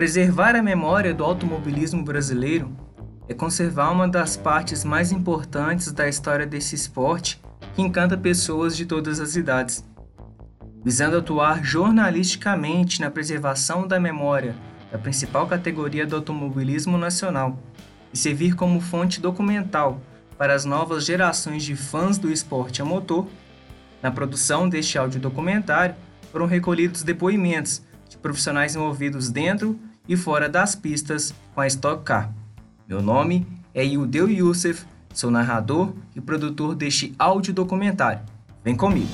Preservar a memória do automobilismo brasileiro é conservar uma das partes mais importantes da história desse esporte que encanta pessoas de todas as idades. Visando atuar jornalisticamente na preservação da memória da principal categoria do automobilismo nacional e servir como fonte documental para as novas gerações de fãs do esporte a motor, na produção deste audiodocumentário foram recolhidos depoimentos de profissionais envolvidos dentro e fora das pistas com a Stock Car. Meu nome é Yudeu Youssef, sou narrador e produtor deste audiodocumentário. Vem comigo!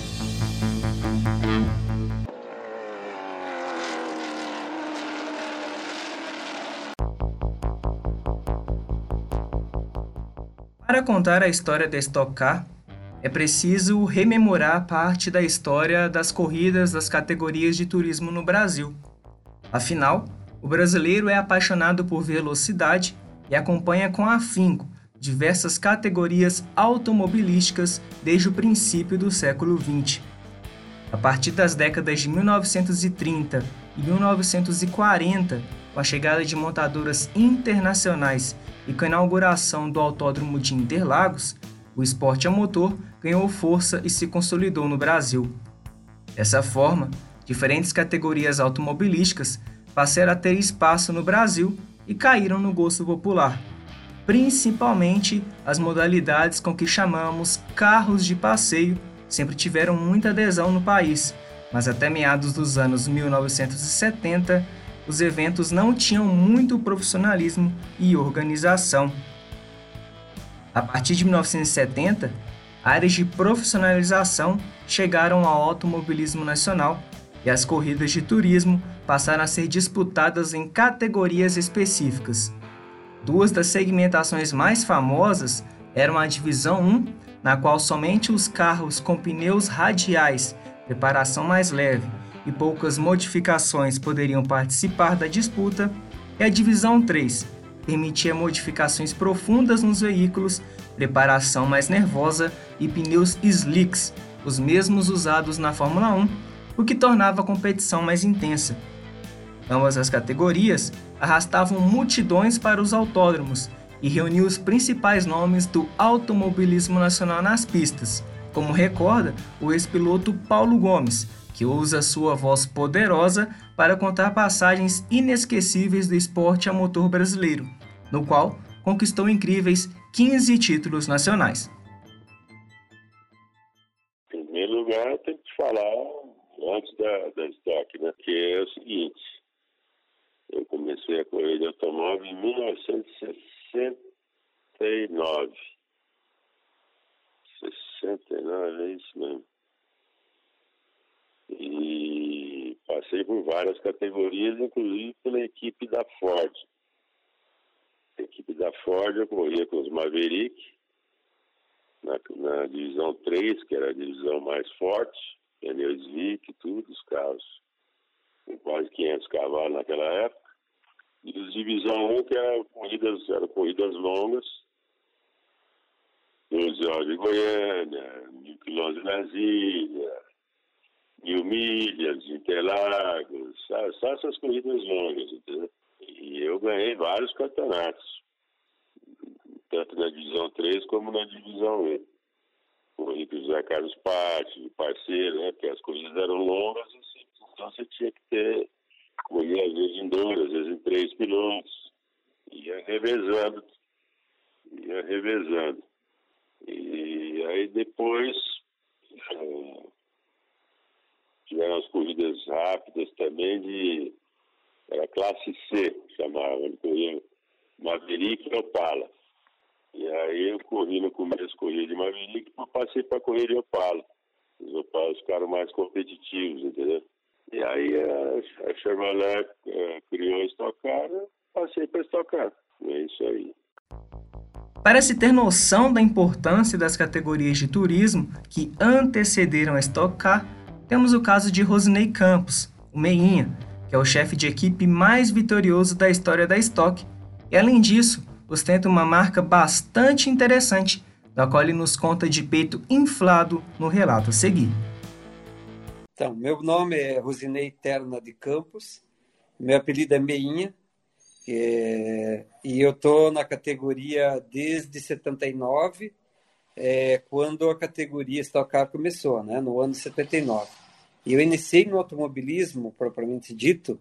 Para contar a história da Stock Car, é preciso rememorar parte da história das corridas das categorias de turismo no Brasil. Afinal, o brasileiro é apaixonado por velocidade e acompanha com afinco diversas categorias automobilísticas desde o princípio do século XX. A partir das décadas de 1930 e 1940, com a chegada de montadoras internacionais e com a inauguração do Autódromo de Interlagos, o esporte a motor ganhou força e se consolidou no Brasil. Dessa forma, diferentes categorias automobilísticas passaram a ter espaço no Brasil e caíram no gosto popular, principalmente as modalidades com que chamamos carros de passeio sempre tiveram muita adesão no país, mas até meados dos anos 1970 os eventos não tinham muito profissionalismo e organização. A partir de 1970, áreas de profissionalização chegaram ao automobilismo nacional e as corridas de turismo passaram a ser disputadas em categorias específicas. Duas das segmentações mais famosas eram a Divisão 1, na qual somente os carros com pneus radiais, preparação mais leve, e poucas modificações poderiam participar da disputa, e a Divisão 3 permitia modificações profundas nos veículos, preparação mais nervosa e pneus slicks, os mesmos usados na Fórmula 1, o que tornava a competição mais intensa. Ambas as categorias arrastavam multidões para os autódromos e reuniam os principais nomes do automobilismo nacional nas pistas, como recorda o ex-piloto Paulo Gomes, que usa sua voz poderosa para contar passagens inesquecíveis do esporte a motor brasileiro, no qual conquistou incríveis 15 títulos nacionais. Em primeiro lugar, tenho que falar antes da, da Stock, né? Que é o seguinte: eu comecei a correr de automóvel em 1969. 69, é isso mesmo. E passei por várias categorias, inclusive pela equipe da Ford. A equipe da Ford eu corria com os Maverick, na, na divisão 3, que era a divisão mais forte, pneus Vic, todos os carros com quase 500 cavalos naquela época. E os divisão 1, que eram corridas, eram corridas longas, 12 horas de Goiânia, mil quilômetros de Brasília, mil milhas, Interlagos, só, só essas corridas longas, entendeu? E eu ganhei vários campeonatos, tanto na divisão 3 como na divisão 1 entre José né, Carlos Patti, de parceiro, né? Porque as corridas eram longas então você tinha que ter correr às vezes em dois, às vezes em três pilotos. Ia revezando, ia revezando. E aí depois eh, tiveram as corridas rápidas também de era classe C, chamava, ele corria Maverick e Opala. E aí eu corri no começo, corri de Maverick, e passei para correr de Opala. Os Opalas ficaram mais competitivos, entendeu? E aí a, a Chevrolet é, criou a Stock Car, passei para Stock Car. É isso aí. Para se ter noção da importância das categorias de turismo que antecederam a Stock Car, temos o caso de Rosinei Campos, o Meinha, que é o chefe de equipe mais vitorioso da história da Stock, e além disso, ostenta uma marca bastante interessante, da qual ele nos conta de peito inflado no relato a seguir. Então, meu nome é Rosinei Terna de Campos, Meu apelido é Meinha. É, e eu tô na categoria desde 79, é, quando a categoria Stock Car começou, né, no ano 79. E eu iniciei no automobilismo, propriamente dito,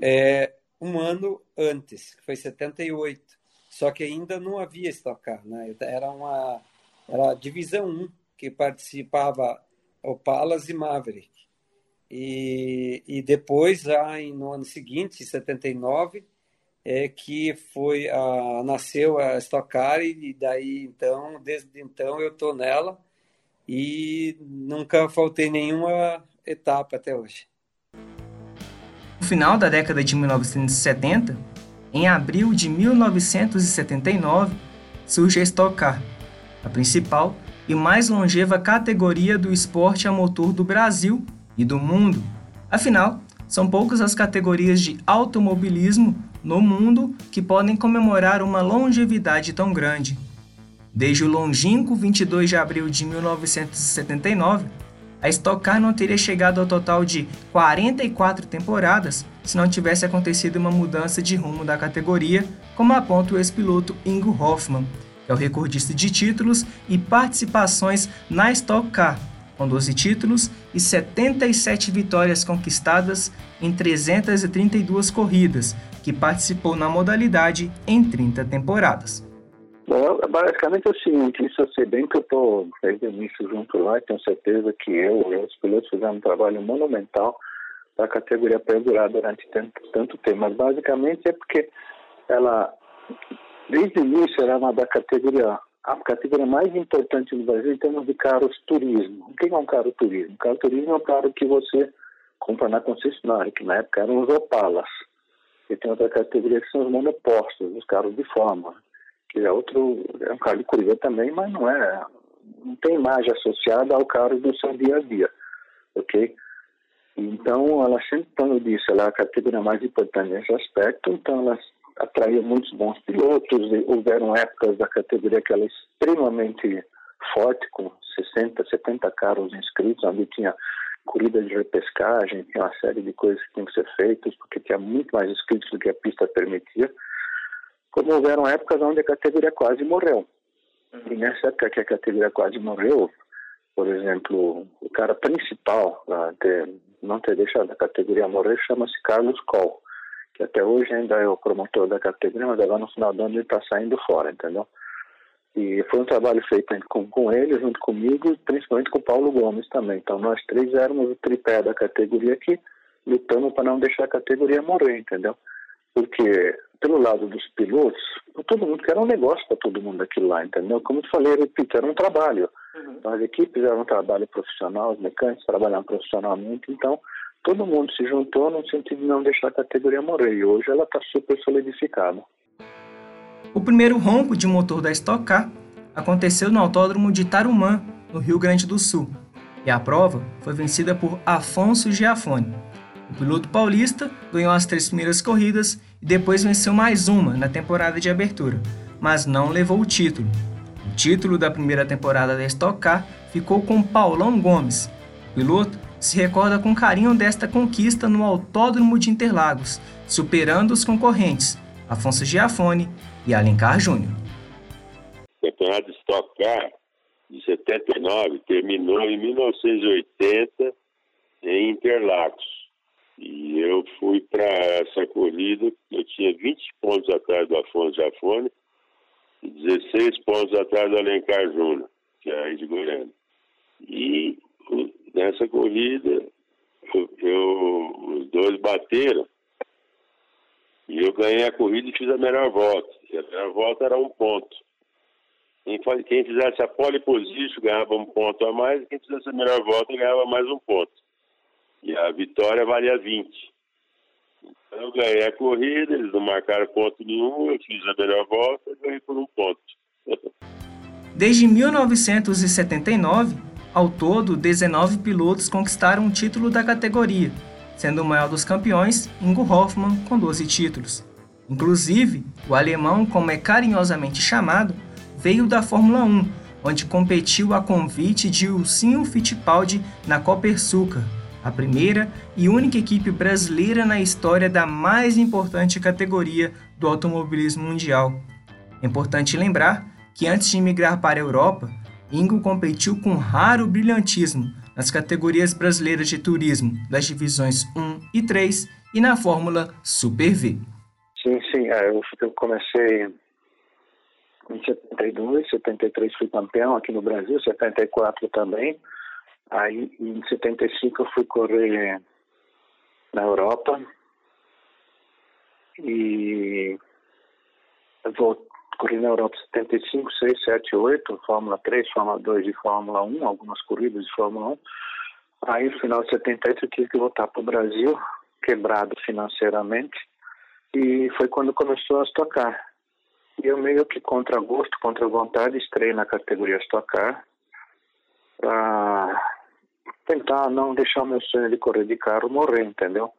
é, um ano antes, que foi 78. Só que ainda não havia Stock Car, né? Era uma era a divisão 1 que participava Opalas e Maverick. E, e depois, já em, no ano seguinte, em 79, é que foi a, nasceu a Stock Car e daí então, desde então eu estou nela e nunca faltei nenhuma etapa até hoje. No final da década de 1970, em abril de 1979, surge a Stock Car, a principal e mais longeva categoria do esporte a motor do Brasil e do mundo. Afinal, são poucas as categorias de automobilismo no mundo que podem comemorar uma longevidade tão grande. Desde o longínquo 22 de abril de 1979, a Stock Car não teria chegado ao total de 44 temporadas se não tivesse acontecido uma mudança de rumo da categoria, como aponta o ex-piloto Ingo Hoffmann, que é o recordista de títulos e participações na Stock Car, com 12 títulos e 77 vitórias conquistadas em 332 corridas, que participou na modalidade em 30 temporadas. Bom, basicamente é o seguinte, isso sei bem que eu estou desde o início junto lá tenho certeza que eu e os pilotos fizeram um trabalho monumental para a categoria perdurar durante tanto, tanto tempo. Mas basicamente é porque ela, desde o início, era uma da categoria, a categoria mais importante no Brasil em termos de carros turismo. O que é um carro turismo? Carro turismo é um carro que você compra na concessionária, que na época eram os Opalas. E tem outra categoria que são os monopostos, os carros de forma que é outro, é um carro de corrida também, mas não é, não tem imagem associada ao carro do seu dia a dia, ok? Então, ela sempre, eu disse, ela é a categoria mais importante nesse aspecto, então ela atraiu muitos bons pilotos, houveram épocas da categoria que ela é extremamente forte, com 60, 70 carros inscritos, onde tinha corrida de repescagem, tinha uma série de coisas que tinham que ser feitas, porque tinha muito mais inscritos do que a pista permitia como houveram épocas onde a categoria quase morreu. Uhum. E nessa época que a categoria quase morreu, por exemplo, o cara principal a ter, não ter deixado a categoria morrer chama-se Carlos Coll, que até hoje ainda é o promotor da categoria, mas agora no final do ano ele está saindo fora, entendeu? E foi um trabalho feito com, com ele, junto comigo, principalmente com o Paulo Gomes também. Então nós três éramos o tripé da categoria que lutamos para não deixar a categoria morrer, entendeu? Porque pelo lado dos pilotos, todo mundo que era um negócio para todo mundo aquilo lá, entendeu? Como eu falei, repito, era um trabalho. Uhum. Então, as equipes eram um trabalho profissional, os mecânicos trabalhavam profissionalmente, então todo mundo se juntou no sentido de não deixar a categoria morrer. E hoje ela está super solidificada. O primeiro ronco de motor da Stock Car aconteceu no Autódromo de Tarumã, no Rio Grande do Sul, e a prova foi vencida por Afonso Giafone. O piloto paulista ganhou as três primeiras corridas e depois venceu mais uma na temporada de abertura, mas não levou o título. O título da primeira temporada da Stock Car ficou com Paulão Gomes. O piloto se recorda com carinho desta conquista no Autódromo de Interlagos, superando os concorrentes Afonso Giafone e Alencar Júnior. Campeonato de Stock Car de 79 terminou em 1980 em Interlagos. E eu fui para essa corrida, eu tinha 20 pontos atrás do Afonso Jafone e 16 pontos atrás do Alencar Júnior, que é aí de Goiânia. E nessa corrida, eu, eu, os dois bateram e eu ganhei a corrida e fiz a melhor volta. E a melhor volta era um ponto. Quem, fizesse a pole position ganhava um ponto a mais, e quem fizesse a melhor volta ganhava mais um ponto. E a vitória valia 20. Então eu ganhei a corrida, eles não marcaram ponto nenhum, eu fiz a melhor volta e ganhei por um ponto. Desde 1979, ao todo, 19 pilotos conquistaram o título da categoria, sendo o maior dos campeões Ingo Hoffmann com 12 títulos. Inclusive, o alemão, como é carinhosamente chamado, veio da Fórmula 1, onde competiu a convite de Ursinho Fittipaldi na Copersucar, a primeira e única equipe brasileira na história da mais importante categoria do automobilismo mundial. É importante lembrar que antes de migrar para a Europa, Ingo competiu com raro brilhantismo nas categorias brasileiras de turismo das divisões 1 e 3 e na Fórmula Super V. Sim, sim. É, eu comecei em 72, 73 fui campeão aqui no Brasil, 74 também. Aí em 75 eu fui correr na Europa e eu vou correr na Europa 75, 6, 7, 8, Fórmula 3, Fórmula 2 e Fórmula 1, algumas corridas de Fórmula 1. Aí no final de 78 eu tive que voltar para o Brasil, quebrado financeiramente, e foi quando começou a estocar. E eu meio que contra gosto, contra vontade, estrei na categoria Stock Car tentar não deixar meu sonho de correr de carro morrer, entendeu?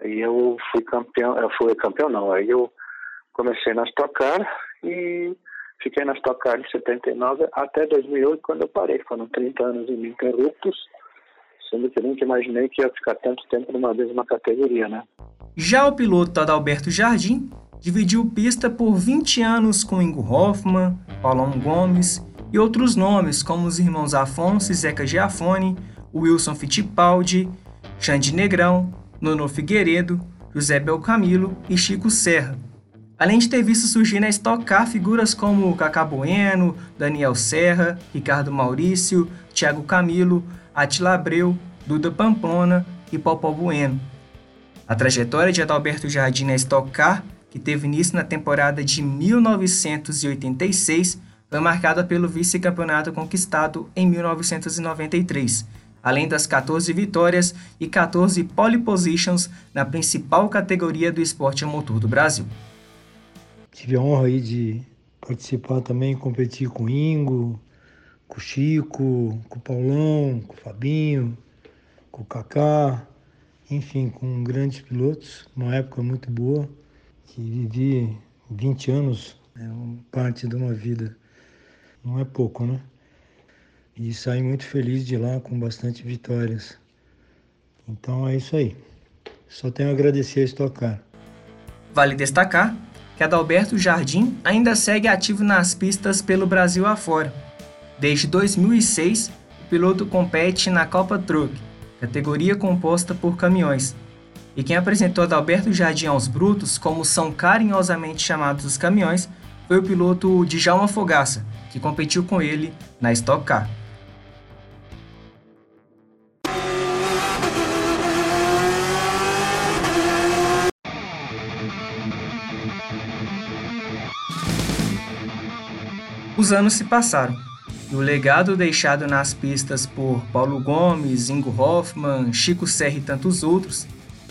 Aí eu fui campeão, eu fui campeão não, aí eu comecei na Stock Car e fiquei na Stock Car de 79 até 2008 quando eu parei, foram 30 anos ininterruptos, sendo que nunca imaginei que ia ficar tanto tempo numa mesma categoria, né? Já o piloto Adalberto Jardim dividiu pista por 20 anos com Ingo Hoffman, Paulão Gomes e outros nomes como os irmãos Afonso e Zeca Giafone, Wilson Fittipaldi, Xande Negrão, Nono Figueiredo, José Belcamilo e Chico Serra. Além de ter visto surgir na Stock Car figuras como Cacá Bueno, Daniel Serra, Ricardo Maurício, Thiago Camilo, Atila Abreu, Duda Pamplona e Popó Bueno. A trajetória de Adalberto Jardim na Stock Car que teve início na temporada de 1986, foi marcada pelo vice-campeonato conquistado em 1993, além das 14 vitórias e 14 pole positions na principal categoria do esporte a motor do Brasil. Tive a honra aí de participar também, competir com o Ingo, com o Chico, com o Paulão, com o Fabinho, com o Kaká, enfim, com grandes pilotos, uma época muito boa que vivi 20 anos, é parte de uma vida, não é pouco, né? E saí muito feliz de lá com bastante vitórias. Então é isso aí. Só tenho a agradecer a estocar. Vale destacar que Adalberto Jardim ainda segue ativo nas pistas pelo Brasil afora. Desde 2006, o piloto compete na Copa Truck, categoria composta por caminhões, e quem apresentou Adalberto Jardim aos brutos, como são carinhosamente chamados os caminhões, foi o piloto Djalma Fogaça, que competiu com ele na Stock Car. Os anos se passaram e o legado deixado nas pistas por Paulo Gomes, Ingo Hoffman, Chico Serra e tantos outros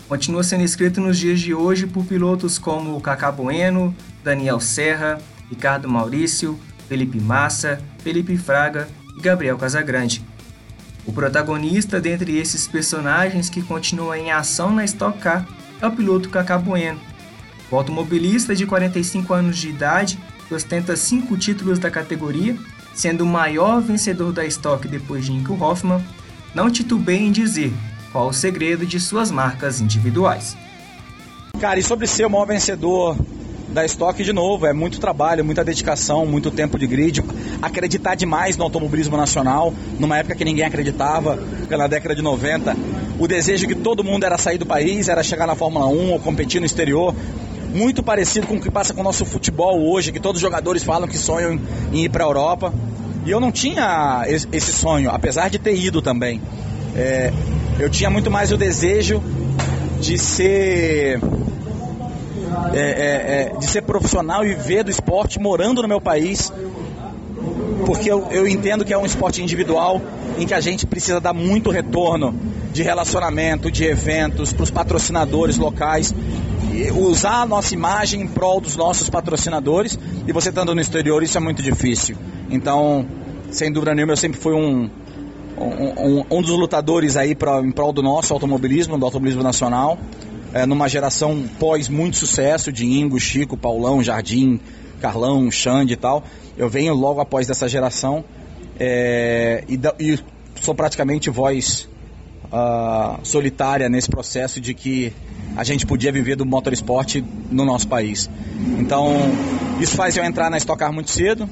continua sendo escrito nos dias de hoje por pilotos como Cacá Bueno, Daniel Serra, Ricardo Maurício, Felipe Massa, Felipe Fraga e Gabriel Casagrande. O protagonista dentre esses personagens que continua em ação na Stock Car é o piloto Cacá Bueno. O automobilista de 45 anos de idade que ostenta cinco títulos da categoria, sendo o maior vencedor da Stock depois de Inco Hoffman, não titubeia em dizer qual o segredo de suas marcas individuais? Cara, e sobre ser o maior vencedor da estoque de novo, é muito trabalho, muita dedicação, muito tempo de grid, acreditar demais no automobilismo nacional, numa época que ninguém acreditava, na década de 90. O desejo que todo mundo era sair do país, era chegar na Fórmula 1 ou competir no exterior. Muito parecido com o que passa com o nosso futebol hoje, que todos os jogadores falam que sonham em ir para a Europa. E eu não tinha esse sonho, apesar de ter ido também. É, eu tinha muito mais o desejo de ser é, é, é, de ser profissional e ver do esporte morando no meu país, porque eu, eu entendo que é um esporte individual em que a gente precisa dar muito retorno de relacionamento, de eventos para os patrocinadores locais, usar a nossa imagem em prol dos nossos patrocinadores. E você estando no exterior, isso é muito difícil. Então, sem dúvida nenhuma, eu sempre fui um, um, um, dos lutadores aí pra, em prol do nosso automobilismo, do automobilismo nacional, é, numa geração pós muito sucesso de Ingo, Chico, Paulão, Jardim, Carlão, Xande e tal. Eu venho logo após dessa geração é, e, e, sou praticamente voz uh, solitária nesse processo de que a gente podia viver do motorsport no nosso país. Então, isso faz eu entrar na Stock Car muito cedo,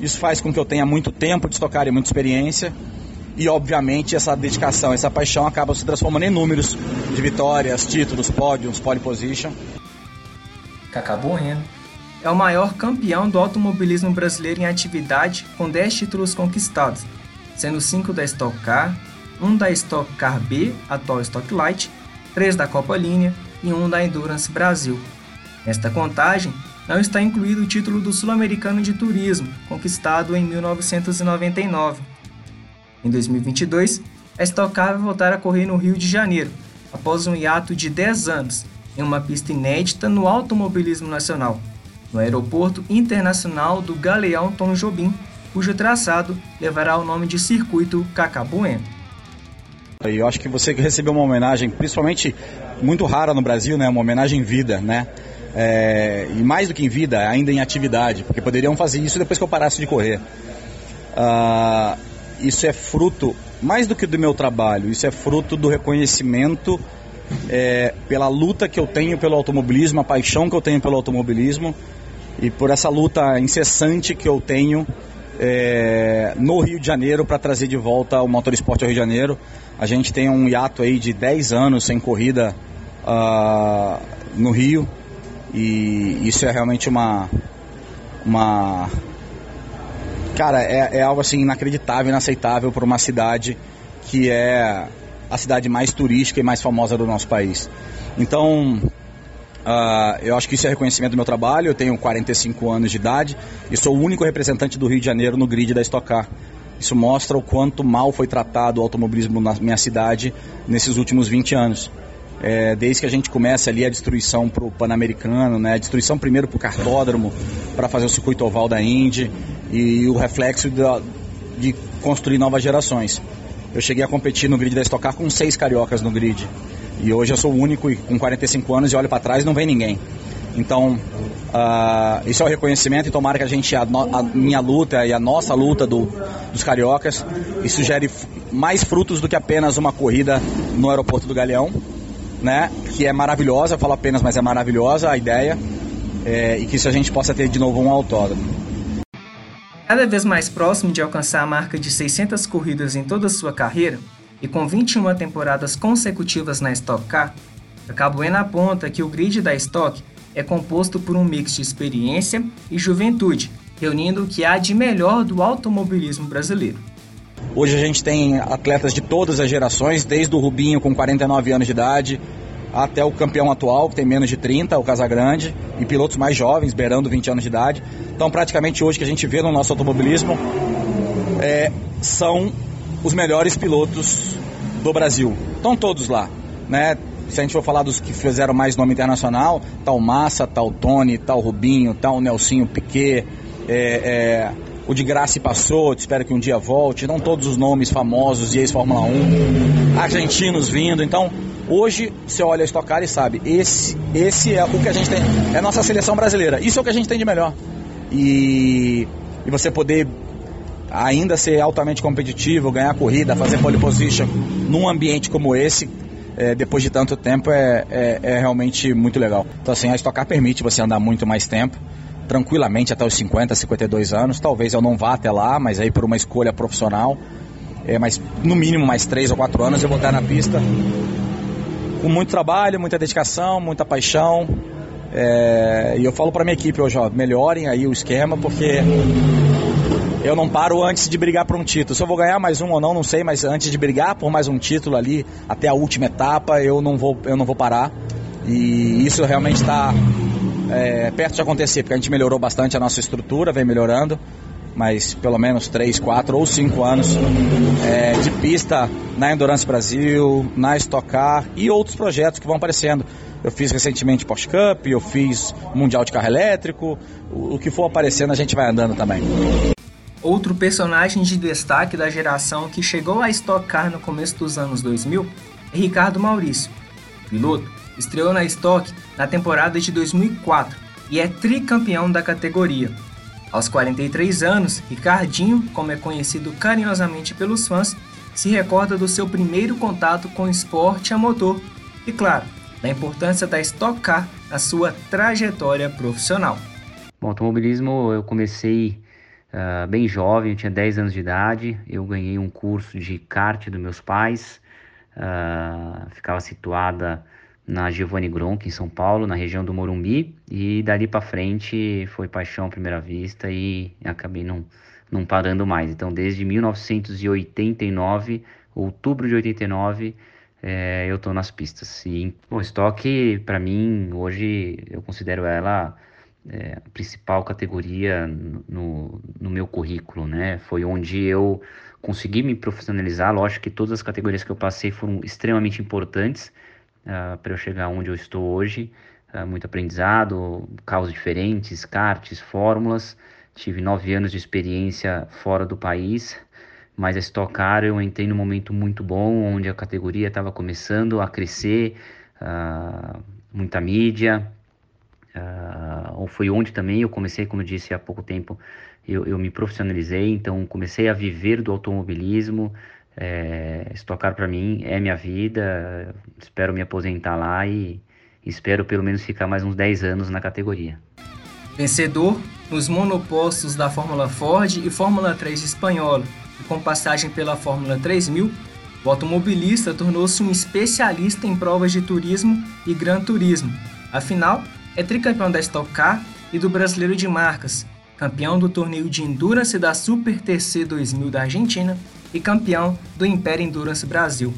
isso faz com que eu tenha muito tempo de Stock Car e muita experiência, e obviamente essa dedicação, essa paixão acaba se transformando em números de vitórias, títulos, pódios, pole position. Cacá Bueno é o maior campeão do automobilismo brasileiro em atividade com 10 títulos conquistados, sendo 5 da Stock Car, 1 da Stock Car B, atual Stock Light, 3 da Copa Linha e 1 da Endurance Brasil. Nesta contagem, não está incluído o título do Sul-Americano de Turismo, conquistado em 1999. Em 2022, a Stock Car vai voltar a correr no Rio de Janeiro, após um hiato de 10 anos, em uma pista inédita no automobilismo nacional, no Aeroporto Internacional do Galeão Tom Jobim, cujo traçado levará o nome de Circuito Cacá Bueno. Eu acho que você recebeu uma homenagem, principalmente muito rara no Brasil, né? Uma homenagem em vida, né? É, e mais do que em vida, ainda em atividade, porque poderiam fazer isso depois que eu parasse de correr. Uh, isso é fruto, mais do que do meu trabalho, isso é fruto do reconhecimento é, pela luta que eu tenho pelo automobilismo, a paixão que eu tenho pelo automobilismo e por essa luta incessante que eu tenho é, no Rio de Janeiro para trazer de volta o motorsport ao Rio de Janeiro. A gente tem um hiato aí de 10 anos sem corrida uh, no Rio e isso é realmente uma, uma cara, é, é algo assim inacreditável, inaceitável para uma cidade que é a cidade mais turística e mais famosa do nosso país. Então, uh, eu acho que isso é reconhecimento do meu trabalho. Eu tenho 45 anos de idade e sou o único representante do Rio de Janeiro no grid da Stock Car. Isso mostra o quanto mal foi tratado o automobilismo na minha cidade nesses últimos 20 anos. É, desde que a gente começa ali a destruição para o Pan-Americano, né? a destruição primeiro para o cartódromo, para fazer o circuito oval da Indy, e o reflexo de construir novas gerações. Eu cheguei a competir no grid da Stock Car com seis cariocas no grid. E hoje eu sou o único e com 45 anos e olho para trás e não vem ninguém. Então, uh, isso é o reconhecimento e tomara que a gente, a, a, minha luta e a nossa luta do, dos cariocas, isso gere mais frutos do que apenas uma corrida no aeroporto do Galeão, né? Que é maravilhosa, eu falo apenas, mas é maravilhosa a ideia. É, e que isso a gente possa ter de novo um autódromo. Cada vez mais próximo de alcançar a marca de 600 corridas em toda sua carreira, e com 21 temporadas consecutivas na Stock Car, Cabuena aponta que o grid da Stock é composto por um mix de experiência e juventude, reunindo o que há de melhor do automobilismo brasileiro. Hoje a gente tem atletas de todas as gerações, desde o Rubinho com 49 anos de idade, até o campeão atual, que tem menos de 30, o Casagrande, e pilotos mais jovens, beirando 20 anos de idade. Então, praticamente hoje que a gente vê no nosso automobilismo é, são os melhores pilotos do Brasil. Estão todos lá, né? Se a gente for falar dos que fizeram mais nome internacional, tal tá Massa, tal tá Tony, tal tá Rubinho, tal Nelsinho Piquet, é, é, o de Graça passou, espero que um dia volte, não todos os nomes famosos de ex-Fórmula 1, argentinos vindo, então Hoje, você olha a Stock Car e sabe, esse, esse é o que a gente tem, é a nossa seleção brasileira. Isso é o que a gente tem de melhor. E, e você poder ainda ser altamente competitivo, ganhar corrida, fazer pole position num ambiente como esse, é, depois de tanto tempo, é, é, é, realmente muito legal. Então, assim, a Stock Car permite você andar muito mais tempo, tranquilamente até os 50, 52 anos. Talvez eu não vá até lá, mas aí por uma escolha profissional. É, mas no mínimo mais 3 ou 4 anos eu vou estar na pista com muito trabalho, muita dedicação, muita paixão. É, e eu falo para minha equipe hoje, ó, melhorem aí o esquema, porque eu não paro antes de brigar por um título. Se eu vou ganhar mais um ou não, não sei, mas antes de brigar por mais um título ali, até a última etapa, eu não vou, eu não vou parar. E isso realmente está é, perto de acontecer, porque a gente melhorou bastante a nossa estrutura, vem melhorando mas pelo menos 3, 4 ou 5 anos é, de pista na Endurance Brasil, na Stock Car e outros projetos que vão aparecendo. Eu fiz recentemente Porsche Cup, eu fiz Mundial de Carro Elétrico, o, o que for aparecendo a gente vai andando também. Outro personagem de destaque da geração que chegou à Stock Car no começo dos anos 2000 é Ricardo Maurício. O piloto estreou na Stock na temporada de 2004 e é tricampeão da categoria, aos 43 anos, Ricardinho, como é conhecido carinhosamente pelos fãs, se recorda do seu primeiro contato com esporte a motor e, claro, da importância da Stock Car na sua trajetória profissional. Bom, automobilismo eu comecei uh, bem jovem, eu tinha 10 anos de idade, eu ganhei um curso de kart dos meus pais, uh, ficava situada na Giovanni Gronk, em São Paulo, na região do Morumbi, e dali para frente foi paixão à primeira vista e acabei não, não parando mais. Então, desde 1989, outubro de 89, é, eu estou nas pistas. E o estoque, para mim, hoje eu considero ela é, a principal categoria no, no meu currículo, né? Foi onde eu consegui me profissionalizar. Lógico que todas as categorias que eu passei foram extremamente importantes, uh, ah, para eu chegar onde eu estou hoje. Uh, muito aprendizado, carros diferentes, karts, fórmulas. Tive nove anos de experiência fora do país, mas a Stock Car eu entrei num momento muito bom, onde a categoria estava começando a crescer, uh, muita mídia. Uh, foi onde também eu comecei, como eu disse há pouco tempo, eu, eu me profissionalizei, então comecei a viver do automobilismo, é, estocar para mim é minha vida, espero me aposentar lá e espero pelo menos ficar mais uns 10 anos na categoria. Vencedor nos monopostos da Fórmula Ford e Fórmula 3 espanhola, e com passagem pela Fórmula 3000, o automobilista tornou-se um especialista em provas de turismo e Gran Turismo. Afinal, é tricampeão da Stock Car e do Brasileiro de Marcas, campeão do torneio de Endurance da Super TC 2000 da Argentina e campeão do Império Endurance Brasil.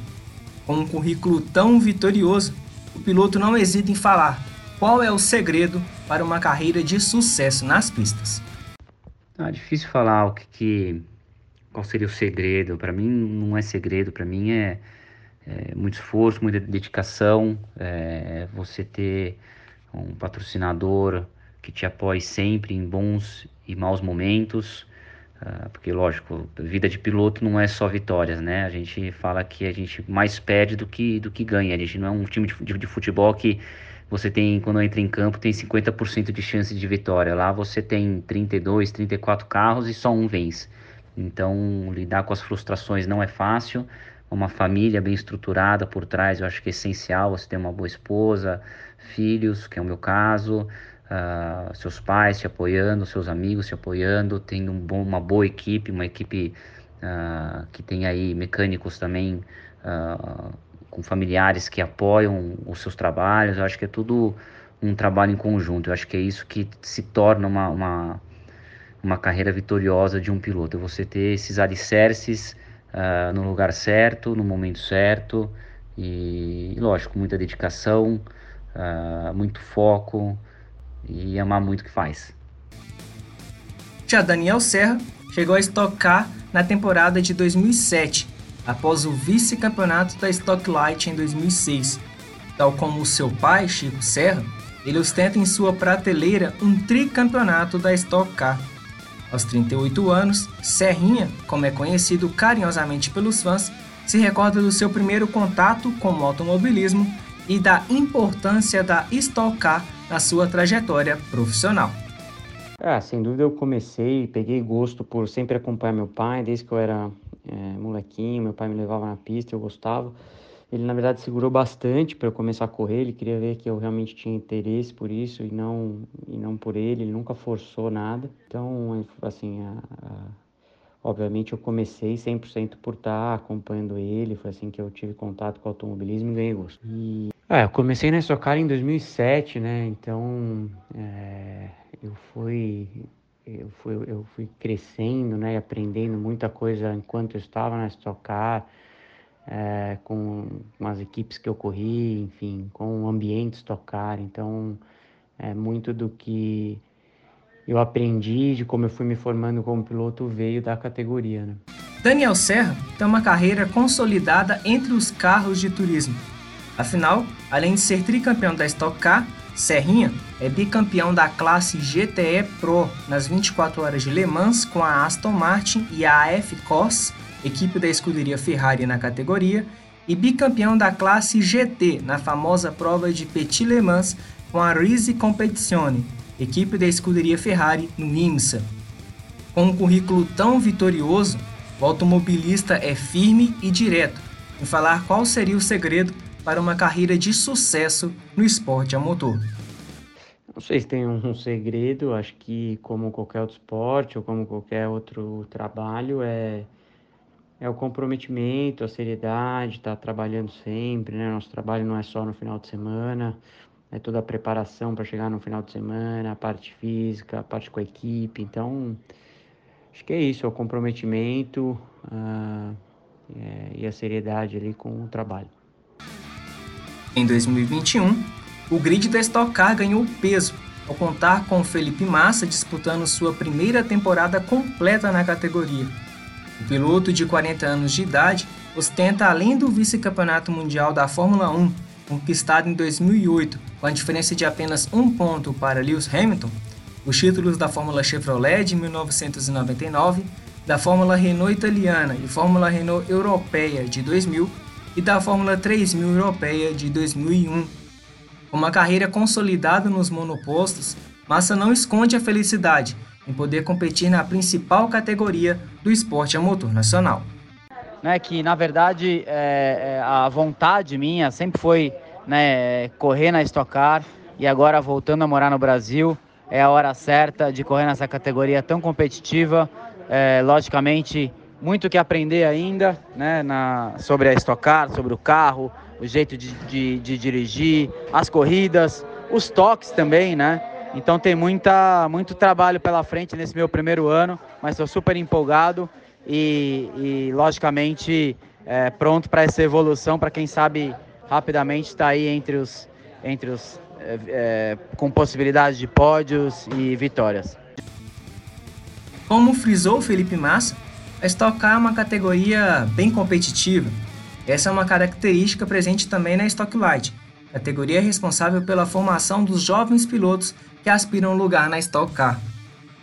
Com um currículo tão vitorioso, o piloto não hesita em falar qual é o segredo para uma carreira de sucesso nas pistas. É difícil falar o que, que qual seria o segredo. Para mim não é segredo, para mim é, é, muito esforço, muita dedicação, é, você ter um patrocinador que te apoie sempre em bons e maus momentos, ah, porque, lógico, vida de piloto não é só vitórias, né? A gente fala que a gente mais perde do que, do que ganha. A gente não é um time de, futebol que você tem, quando entra em campo, tem 50% de chance de vitória. Lá você tem 32, 34 carros e só um vence. Então, lidar com as frustrações não é fácil. Uma família bem estruturada por trás, eu acho que é essencial. Você ter uma boa esposa, filhos, que é o meu caso, seus pais te apoiando, seus amigos te apoiando, tem um bom, uma boa equipe, uma equipe uh, que tem aí mecânicos também uh, com familiares que apoiam os seus trabalhos. Eu acho que é tudo um trabalho em conjunto. Eu acho que é isso que se torna uma, uma, uma carreira vitoriosa de um piloto. É você ter esses alicerces uh, no lugar certo, no momento certo e, lógico, muita dedicação, uh, muito foco, e amar muito o que faz. Já Daniel Serra chegou a estocar na temporada de 2007, após o vice-campeonato da Stock Light em 2006. Tal como seu pai, Chico Serra, ele ostenta em sua prateleira um tricampeonato da Stock Car. Aos 38 anos, Serrinha, como é conhecido carinhosamente pelos fãs, se recorda do seu primeiro contato com o automobilismo e da importância da Stock Car na sua trajetória profissional. Ah, sem dúvida eu comecei, peguei gosto por sempre acompanhar meu pai, desde que eu era é, molequinho, meu pai me levava na pista, eu gostava. Ele na verdade segurou bastante para eu começar a correr, ele queria ver que eu realmente tinha interesse por isso e não e não por ele, ele nunca forçou nada. Então, assim, a, a, obviamente eu comecei 100% por estar acompanhando ele, foi assim que eu tive contato com o automobilismo e ganhei gosto. E é, eu comecei na Stock em 2007, né? Então é, eu fui eu fui eu fui crescendo, né? Aprendendo muita coisa enquanto eu estava na Stock Car, é, com, com as equipes que eu corri, enfim, com o ambiente Stock Car. Então é muito do que eu aprendi, de como eu fui me formando como piloto veio da categoria, né? Daniel Serra tem uma carreira consolidada entre os carros de turismo Afinal, além de ser tricampeão da Stock Car, Serrinha é bicampeão da classe GTE Pro nas 24 horas de Le Mans com a Aston Martin e a AF Corse, equipe da escuderia Ferrari na categoria, e bicampeão da classe GT na famosa prova de Petit Le Mans com a Risi Competizione, equipe da escuderia Ferrari no IMSA. Com um currículo tão vitorioso, o automobilista é firme e direto em falar qual seria o segredo para uma carreira de sucesso no esporte a motor. Não sei se tem um segredo, acho que como qualquer outro esporte ou como qualquer outro trabalho, é, é o comprometimento, a seriedade, estar tá trabalhando sempre, né? Nosso trabalho não é só no final de semana, é toda a preparação para chegar no final de semana, a parte física, a parte com a equipe, então acho que é isso, é o comprometimento uh, é, e a seriedade ali com o trabalho. Em 2021, o grid da Stock Car ganhou peso ao contar com Felipe Massa disputando sua primeira temporada completa na categoria. O piloto de 40 anos de idade ostenta além do vice-campeonato mundial da Fórmula 1, conquistado em 2008, com a diferença de apenas um ponto para Lewis Hamilton, os títulos da Fórmula Chevrolet de 1999, da Fórmula Renault italiana e Fórmula Renault europeia de 2000 e da Fórmula 3000 europeia de 2001 com uma carreira consolidada nos monopostos, Massa não esconde a felicidade em poder competir na principal categoria do esporte a motor nacional. Né, que na verdade é, é, a vontade minha sempre foi né, correr na Stock Car e agora voltando a morar no Brasil é a hora certa de correr nessa categoria tão competitiva. É, logicamente, muito que aprender ainda né, na, sobre a Stock Car, sobre o carro, o jeito de, de, de dirigir, as corridas, os toques também, né? Então tem muita, muito trabalho pela frente nesse meu primeiro ano, mas estou super empolgado e, e logicamente é, pronto para essa evolução, para quem sabe rapidamente estar tá aí entre os, entre os é, é, com possibilidades de pódios e vitórias. Como frisou Felipe Massa, a Stock Car é uma categoria bem competitiva essa é uma característica presente também na Stocklight, categoria responsável pela formação dos jovens pilotos que aspiram lugar na Stock Car.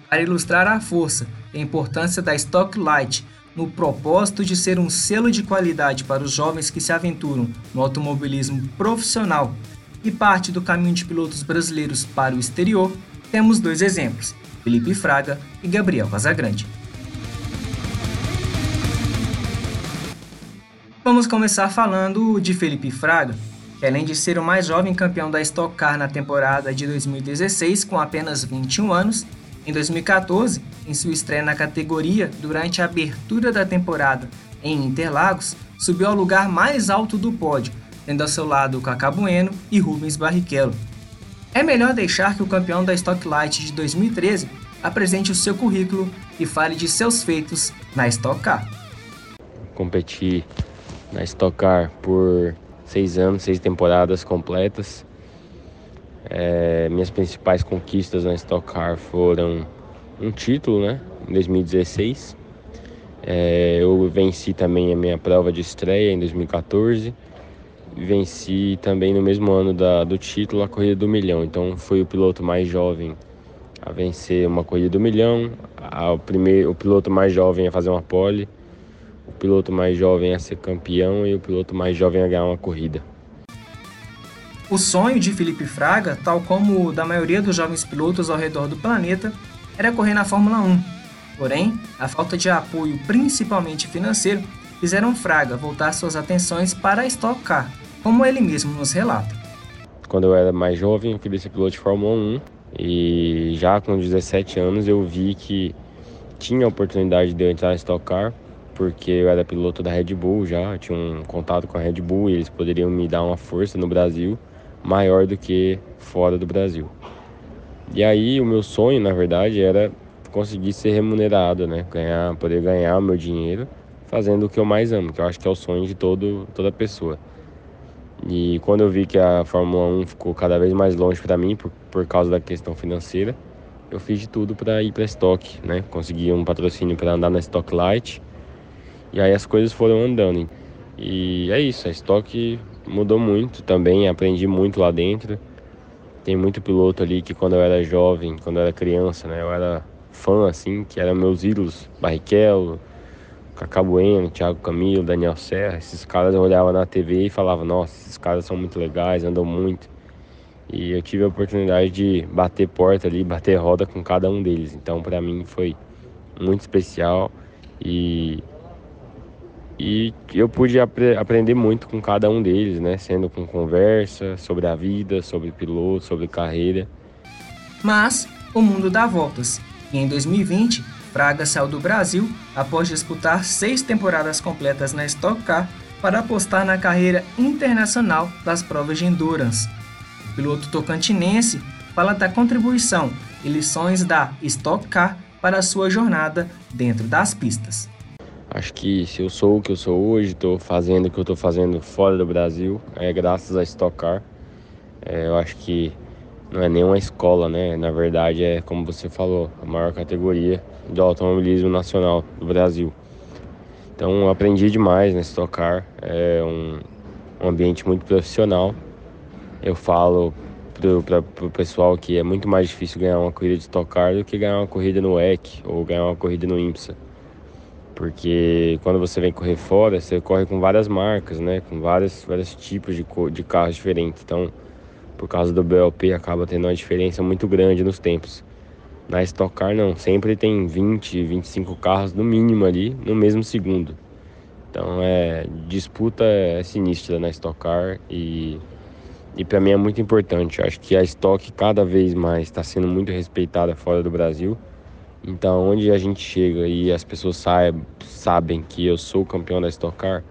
Para ilustrar a força e a importância da Stocklight no propósito de ser um selo de qualidade para os jovens que se aventuram no automobilismo profissional e parte do caminho de pilotos brasileiros para o exterior, temos dois exemplos, Felipe Fraga e Gabriel Casagrande. Vamos começar falando de Felipe Fraga, que além de ser o mais jovem campeão da Stock Car na temporada de 2016 com apenas 21 anos, em 2014, em sua estreia na categoria durante a abertura da temporada em Interlagos, subiu ao lugar mais alto do pódio, tendo ao seu lado Cacá Bueno e Rubens Barrichello. É melhor deixar que o campeão da Stock Light de 2013 apresente o seu currículo e fale de seus feitos na Stock Car. Competi na Stock Car por seis anos, seis temporadas completas. É, minhas principais conquistas na Stock Car foram um título, né, em 2016. É, eu venci também a minha prova de estreia em 2014. Venci também no mesmo ano da, do título a corrida do milhão. Então fui o piloto mais jovem a vencer uma corrida do milhão, a, o, o piloto mais jovem a fazer uma pole o piloto mais jovem a ser campeão e o piloto mais jovem a ganhar uma corrida. O sonho de Felipe Fraga, tal como o da maioria dos jovens pilotos ao redor do planeta, era correr na Fórmula 1. Porém, a falta de apoio, principalmente financeiro, fizeram Fraga voltar suas atenções para a Stock Car, como ele mesmo nos relata. Quando eu era mais jovem, eu queria ser piloto de Fórmula 1 e já com 17 anos eu vi que tinha a oportunidade de eu entrar na Stock Car porque eu era piloto da Red Bull já, tinha um contato com a Red Bull e eles poderiam me dar uma força no Brasil maior do que fora do Brasil. E aí o meu sonho, na verdade, era conseguir ser remunerado, né? Ganhar, poder ganhar o meu dinheiro fazendo o que eu mais amo, que eu acho que é o sonho de todo, toda pessoa. E quando eu vi que a Fórmula 1 ficou cada vez mais longe para mim por, por causa da questão financeira, eu fiz de tudo para ir para Stock, né? Consegui um patrocínio para andar na Stock Light e aí as coisas foram andando. E é isso, a estoque mudou muito também, aprendi muito lá dentro. Tem muito piloto ali que quando eu era jovem, quando eu era criança, né, eu era fã assim, que eram meus ídolos, Barrichello, Cacá Bueno, Thiago Camilo, Daniel Serra, esses caras eu olhava na TV e falava, nossa, esses caras são muito legais, andam muito. E eu tive a oportunidade de bater porta ali, bater roda com cada um deles. Então para mim foi muito especial e e eu pude apre aprender muito com cada um deles, né? Sendo com conversa sobre a vida, sobre piloto, sobre carreira. Mas o mundo dá voltas e em 2020 Fraga saiu do Brasil após disputar seis temporadas completas na Stock Car para apostar na carreira internacional das provas de endurance. O piloto tocantinense fala da contribuição e lições da Stock Car para sua jornada dentro das pistas. Acho que se eu sou o que eu sou hoje, estou fazendo o que eu estou fazendo fora do Brasil, é graças a Stock Car. É, eu acho que não é nenhuma escola, né? Na verdade, é como você falou, a maior categoria de automobilismo nacional do Brasil. Então, aprendi demais na Stock Car. É um, um ambiente muito profissional. Eu falo para o pessoal que é muito mais difícil ganhar uma corrida de Stock Car do que ganhar uma corrida no EC ou ganhar uma corrida no IMSA. Porque quando você vem correr fora, você corre com várias marcas, né? Com vários, vários tipos de, de carros diferentes. Então, por causa do BLP, acaba tendo uma diferença muito grande nos tempos. Na Stock Car, não. Sempre tem 20, 25 carros no mínimo ali no mesmo segundo. Então, é disputa é sinistra na Stock Car e, e para mim é muito importante. Eu acho que a Stock cada vez mais está sendo muito respeitada fora do Brasil. Então, onde a gente chega e as pessoas saibam, sabem que eu sou campeão da Stock Car,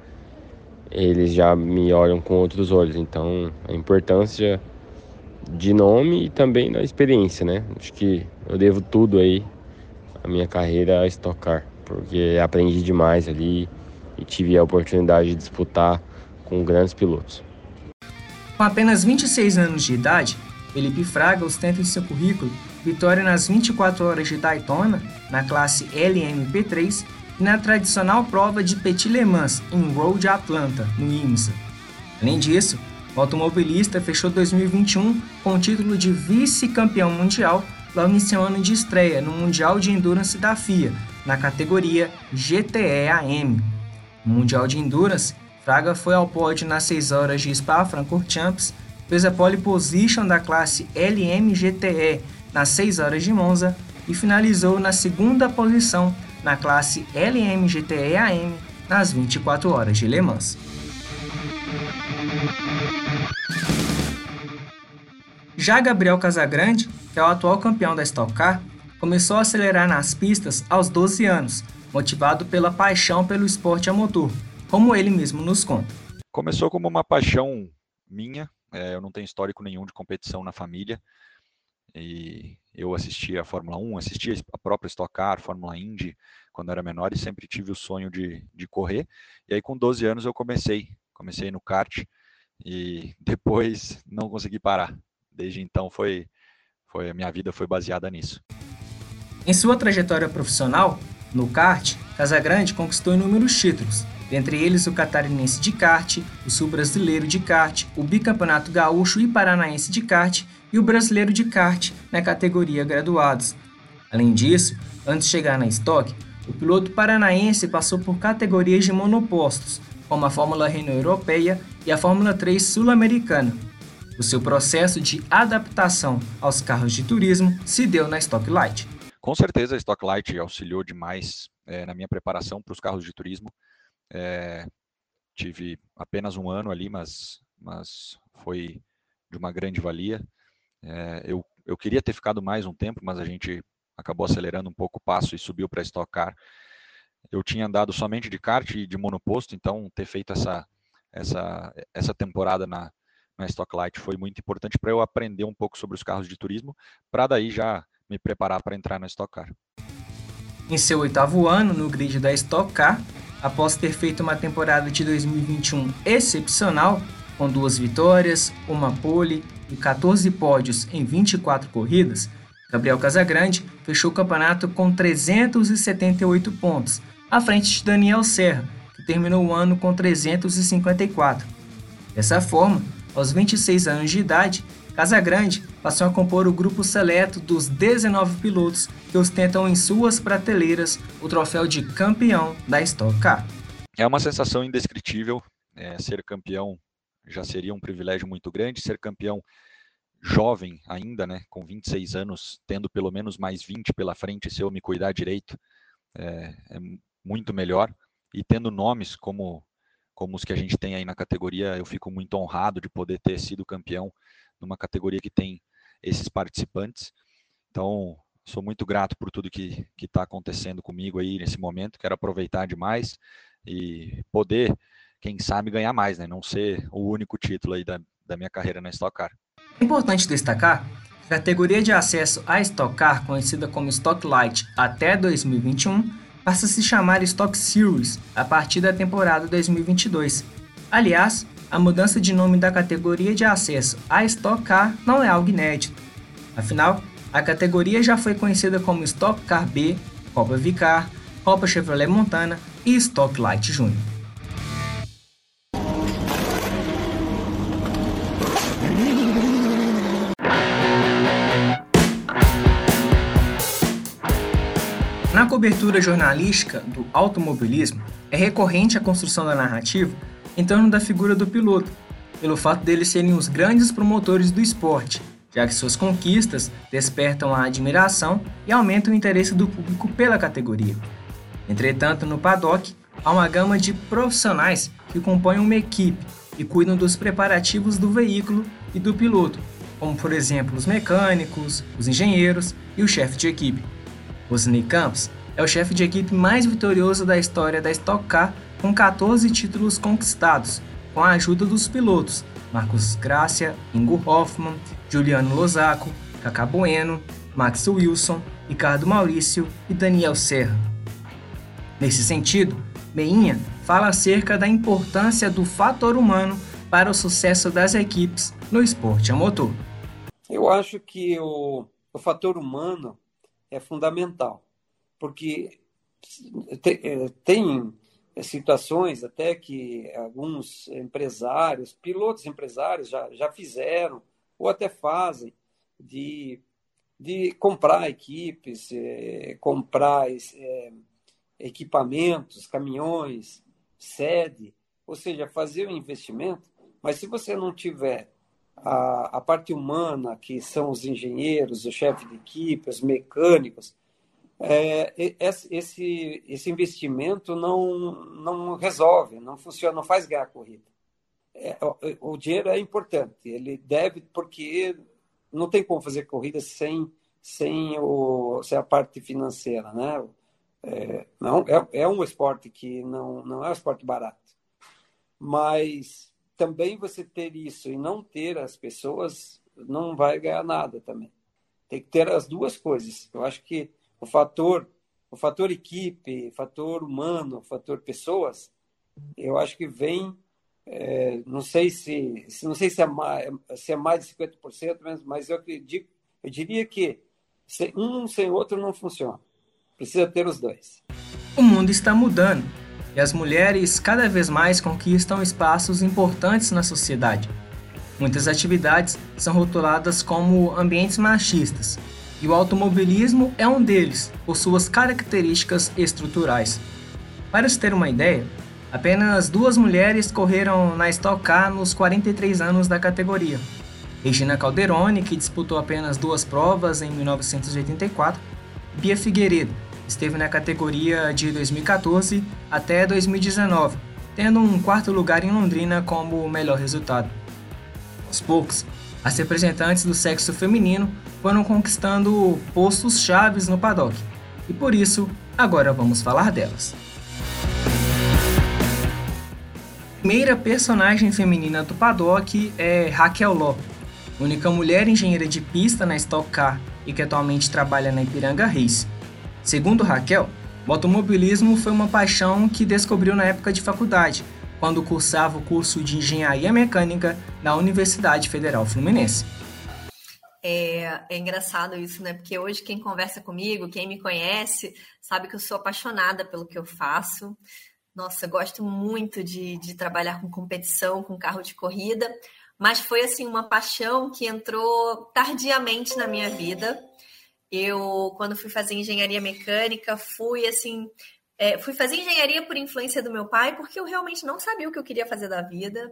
eles já me olham com outros olhos. Então, a importância de nome e também da experiência, né? Acho que eu devo tudo aí, a minha carreira a Stock Car, porque aprendi demais ali e tive a oportunidade de disputar com grandes pilotos. Com apenas 26 anos de idade, Felipe Fraga ostenta em seu currículo vitória nas 24 horas de Daytona, na classe LMP3, e na tradicional prova de Petit Le Mans, em Road Atlanta, no IMSA. Além disso, o automobilista fechou 2021 com o título de vice-campeão mundial logo em seu ano de estreia no Mundial de Endurance da FIA, na categoria GTE AM. No Mundial de Endurance, Fraga foi ao pódio nas 6 horas de Spa-Francorchamps, fez a pole position da classe LMGTE nas 6 horas de Monza e finalizou na segunda posição na classe LMGTE AM nas 24 horas de Le Mans. Já Gabriel Casagrande, que é o atual campeão da Stock Car, começou a acelerar nas pistas aos 12 anos, motivado pela paixão pelo esporte a motor, como ele mesmo nos conta. Começou como uma paixão minha, é, eu não tenho histórico nenhum de competição na família, e eu assistia a Fórmula 1, assistia a própria Stock Car, Fórmula Indy, quando era menor, e sempre tive o sonho de, de correr. E aí, com 12 anos, eu comecei. Comecei no kart e depois não consegui parar. Desde então, foi, foi a minha vida foi baseada nisso. Em sua trajetória profissional, no kart, Casagrande conquistou inúmeros títulos, dentre eles o catarinense de kart, o sul-brasileiro de kart, o bicampeonato gaúcho e paranaense de kart e o brasileiro de kart na categoria graduados. Além disso, antes de chegar na Stock, o piloto paranaense passou por categorias de monopostos, como a Fórmula Renault Europeia e a Fórmula 3 Sul-Americana. O seu processo de adaptação aos carros de turismo se deu na Stock Light. Com certeza a Stock Light auxiliou demais é, na minha preparação para os carros de turismo. É, tive apenas um ano ali, mas, mas foi de uma grande valia. É, eu, eu queria ter ficado mais um tempo, mas a gente acabou acelerando um pouco o passo e subiu para Stock Car. Eu tinha andado somente de kart e de monoposto, então ter feito essa, essa, essa temporada na, na Stock Light foi muito importante para eu aprender um pouco sobre os carros de turismo, para daí já me preparar para entrar na Stock Car. Em seu oitavo ano no grid da Stock Car, após ter feito uma temporada de 2021 excepcional, com duas vitórias, uma pole e 14 pódios em 24 corridas, Gabriel Casagrande fechou o campeonato com 378 pontos, à frente de Daniel Serra, que terminou o ano com 354. Dessa forma, aos 26 anos de idade, Casagrande passou a compor o grupo seleto dos 19 pilotos que ostentam em suas prateleiras o troféu de campeão da Stock Car. É uma sensação indescritível é, ser campeão já seria um privilégio muito grande ser campeão jovem ainda, né, com 26 anos, tendo pelo menos mais 20 pela frente, se eu me cuidar direito, é, é muito melhor. e tendo nomes como, como os que a gente tem aí na categoria, eu fico muito honrado de poder ter sido campeão numa categoria que tem esses participantes. Então, sou muito grato por tudo que está acontecendo comigo aí nesse momento. Quero aproveitar demais e poder, quem sabe, ganhar mais, né? Não ser o único título aí da, da minha carreira na Stock Car. É importante destacar que a categoria de acesso à Stock Car, conhecida como Stock Light até 2021, passa a se chamar Stock Series a partir da temporada 2022. Aliás, a mudança de nome da categoria de acesso à Stock Car não é algo inédito. Afinal, a categoria já foi conhecida como Stock Car B, Copa Vicar, Copa Chevrolet Montana e Stock Light Júnior. Cobertura jornalística do automobilismo, é recorrente a construção da narrativa em torno da figura do piloto, pelo fato deles serem os grandes promotores do esporte já que suas conquistas despertam a admiração e aumentam o interesse do público pela categoria. Entretanto, no paddock, há uma gama de profissionais que compõem uma equipe e cuidam dos preparativos do veículo e do piloto, como por exemplo os mecânicos, os engenheiros e o chefe de equipe. Osney Campos é o chefe de equipe mais vitorioso da história da Stock Car, com 14 títulos conquistados, com a ajuda dos pilotos Marcos Grácia, Ingo Hoffman, Juliano Lozaco, Cacá Bueno, Max Wilson, Ricardo Maurício e Daniel Serra. Nesse sentido, Meinha fala acerca da importância do fator humano para o sucesso das equipes no esporte a motor. Eu acho que o, o fator humano é fundamental, porque tem situações até que alguns empresários, pilotos empresários já, já fizeram ou até fazem de, de comprar equipes, é, comprar é, equipamentos, caminhões, sede, ou seja, fazer o um investimento, mas se você não tiver a, a parte humana, que são os engenheiros, o chefe de equipe, os mecânicos, é, esse, esse investimento não, não resolve, não funciona, não faz ganhar a corrida. É, o, o, dinheiro é importante, ele deve, porque não tem como fazer corrida sem, sem, o, sem a parte financeira, né? É, não, é, é um esporte que não, não é um esporte barato. Mas também você ter isso e não ter as pessoas não vai ganhar nada também. Tem que ter as duas coisas. Eu acho que o fator, o fator equipe, fator humano, fator pessoas, eu acho que vem, é, não sei se, não sei se é mais, se é mais de 50%, mas, mas eu acredito, eu diria que um sem outro não funciona. Precisa ter os dois. O mundo está mudando e as mulheres cada vez mais conquistam espaços importantes na sociedade. Muitas atividades são rotuladas como ambientes machistas, e o automobilismo é um deles, por suas características estruturais. Para se ter uma ideia, apenas duas mulheres correram na Stock Car nos 43 anos da categoria. Regina Calderoni, que disputou apenas duas provas em 1984, e Bia Figueiredo, esteve na categoria de 2014 até 2019, tendo um quarto lugar em Londrina como o melhor resultado. Aos poucos, as representantes do sexo feminino foram conquistando postos chaves no paddock, e por isso agora vamos falar delas. A primeira personagem feminina do paddock é Raquel Ló, única mulher engenheira de pista na Stock Car e que atualmente trabalha na Ipiranga Race. Segundo Raquel, o automobilismo foi uma paixão que descobriu na época de faculdade, quando cursava o curso de Engenharia Mecânica na Universidade Federal Fluminense. É, é, engraçado isso, né? Porque hoje quem conversa comigo, quem me conhece, sabe que eu sou apaixonada pelo que eu faço. Nossa, gosto muito de, de trabalhar com competição, com carro de corrida, mas foi assim uma paixão que entrou tardiamente na minha vida. Eu, quando fui fazer engenharia mecânica, fui assim é, fui fazer engenharia por influência do meu pai, porque eu realmente não sabia o que eu queria fazer da vida.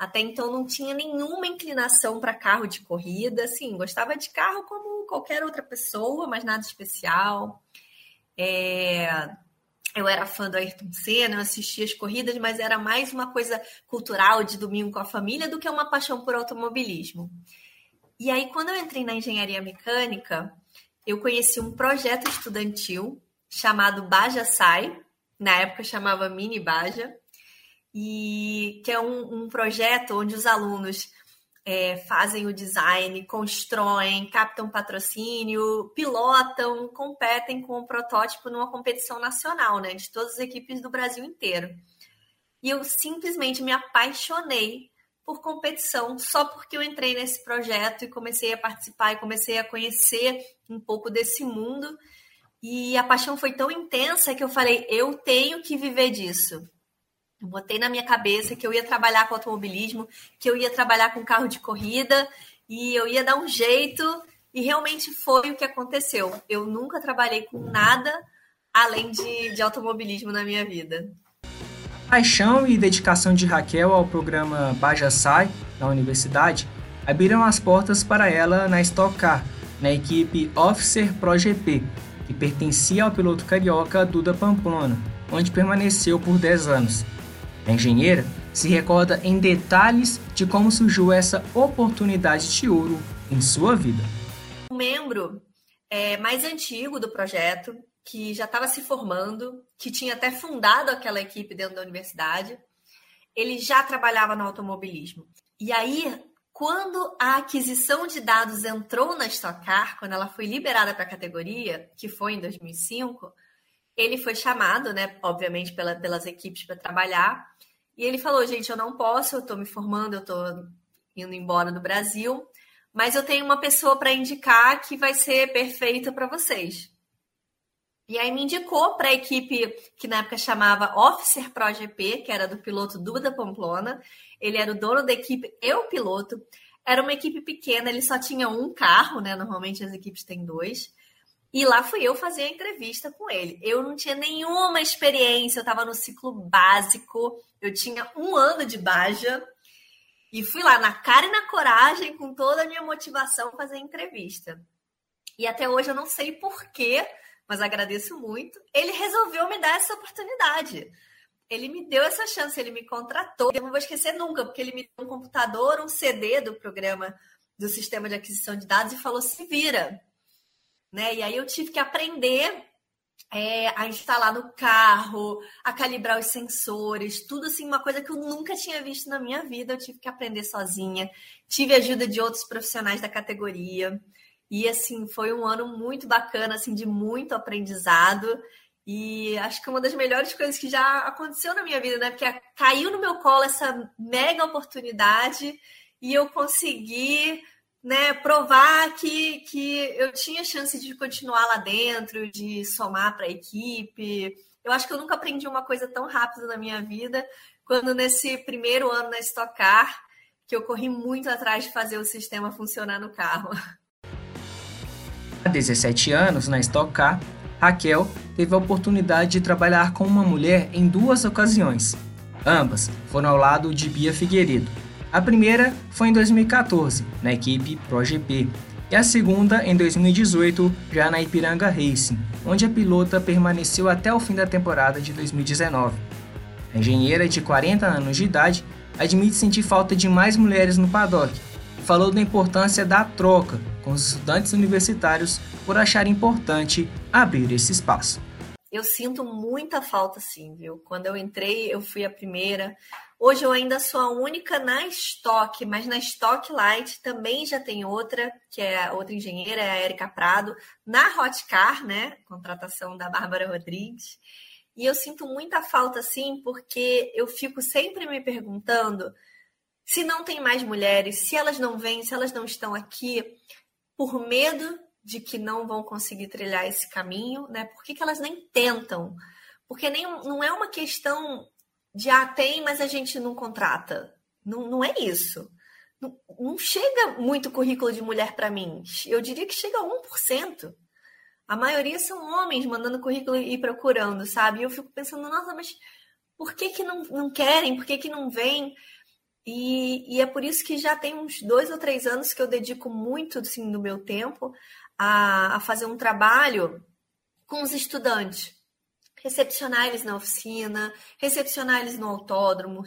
Até então não tinha nenhuma inclinação para carro de corrida, assim, gostava de carro como qualquer outra pessoa, mas nada especial. É... eu era fã do Ayrton Senna, eu assistia as corridas, mas era mais uma coisa cultural de domingo com a família do que uma paixão por automobilismo. E aí, quando eu entrei na engenharia mecânica, eu conheci um projeto estudantil chamado Baja Sai, na época chamava Mini Baja, e que é um, um projeto onde os alunos é, fazem o design, constroem, captam patrocínio, pilotam, competem com o protótipo numa competição nacional, né, de todas as equipes do Brasil inteiro. E eu simplesmente me apaixonei por competição só porque eu entrei nesse projeto e comecei a participar e comecei a conhecer um pouco desse mundo. E a paixão foi tão intensa que eu falei: eu tenho que viver disso. Eu botei na minha cabeça que eu ia trabalhar com automobilismo, que eu ia trabalhar com carro de corrida e eu ia dar um jeito. E realmente foi o que aconteceu. Eu nunca trabalhei com nada além de, de automobilismo na minha vida. Paixão e dedicação de Raquel ao programa Baja Sai na universidade abriram as portas para ela na Stock Car, na equipe Officer Pro GP, que pertencia ao piloto carioca Duda Pamplona, onde permaneceu por 10 anos. A engenheira se recorda em detalhes de como surgiu essa oportunidade de ouro em sua vida. Um membro é, mais antigo do projeto, que já estava se formando, que tinha até fundado aquela equipe dentro da universidade, ele já trabalhava no automobilismo. E aí, quando a aquisição de dados entrou na Stock Car, quando ela foi liberada para a categoria, que foi em 2005, ele foi chamado, né, obviamente, pela, pelas equipes para trabalhar. E ele falou: gente, eu não posso, eu estou me formando, eu estou indo embora do Brasil, mas eu tenho uma pessoa para indicar que vai ser perfeita para vocês. E aí me indicou para a equipe que na época chamava Officer Pro GP, que era do piloto Duda Pamplona. Ele era o dono da equipe, eu piloto. Era uma equipe pequena, ele só tinha um carro, né? Normalmente as equipes têm dois. E lá fui eu fazer a entrevista com ele. Eu não tinha nenhuma experiência, eu estava no ciclo básico, eu tinha um ano de Baja. E fui lá na cara e na coragem, com toda a minha motivação, fazer a entrevista. E até hoje eu não sei porquê, mas agradeço muito. Ele resolveu me dar essa oportunidade. Ele me deu essa chance, ele me contratou. Eu não vou esquecer nunca, porque ele me deu um computador, um CD do programa do sistema de aquisição de dados e falou: se vira né? E aí eu tive que aprender é, a instalar no carro, a calibrar os sensores, tudo assim, uma coisa que eu nunca tinha visto na minha vida. Eu tive que aprender sozinha. Tive ajuda de outros profissionais da categoria. E assim, foi um ano muito bacana, assim, de muito aprendizado. E acho que uma das melhores coisas que já aconteceu na minha vida, né? Porque caiu no meu colo essa mega oportunidade e eu consegui né, provar que, que eu tinha chance de continuar lá dentro, de somar para a equipe. Eu acho que eu nunca aprendi uma coisa tão rápida na minha vida quando nesse primeiro ano na Stock Car, que eu corri muito atrás de fazer o sistema funcionar no carro. Há 17 anos na Stock Car, Raquel teve a oportunidade de trabalhar com uma mulher em duas ocasiões. Ambas foram ao lado de Bia Figueiredo, a primeira foi em 2014, na equipe ProGP, e a segunda em 2018, já na Ipiranga Racing, onde a pilota permaneceu até o fim da temporada de 2019. A engenheira de 40 anos de idade admite sentir falta de mais mulheres no paddock e falou da importância da troca com os estudantes universitários por achar importante abrir esse espaço. Eu sinto muita falta, sim, viu? Quando eu entrei, eu fui a primeira. Hoje eu ainda sou a única na Stock, mas na Stock Light também já tem outra, que é outra engenheira, é a Erika Prado, na Hotcar, né? Contratação da Bárbara Rodrigues. E eu sinto muita falta, sim, porque eu fico sempre me perguntando se não tem mais mulheres, se elas não vêm, se elas não estão aqui, por medo de que não vão conseguir trilhar esse caminho, né? Por que, que elas nem tentam? Porque nem, não é uma questão de ah, tem, mas a gente não contrata. Não, não é isso. Não, não chega muito currículo de mulher para mim. Eu diria que chega a 1%. A maioria são homens mandando currículo e procurando, sabe? E eu fico pensando, nossa, mas por que, que não, não querem? Por que, que não vêm? E, e, é por isso que já tem uns dois ou três anos que eu dedico muito assim, do meu tempo a, a fazer um trabalho com os estudantes recepcionar eles na oficina, recepcionar eles no autódromo.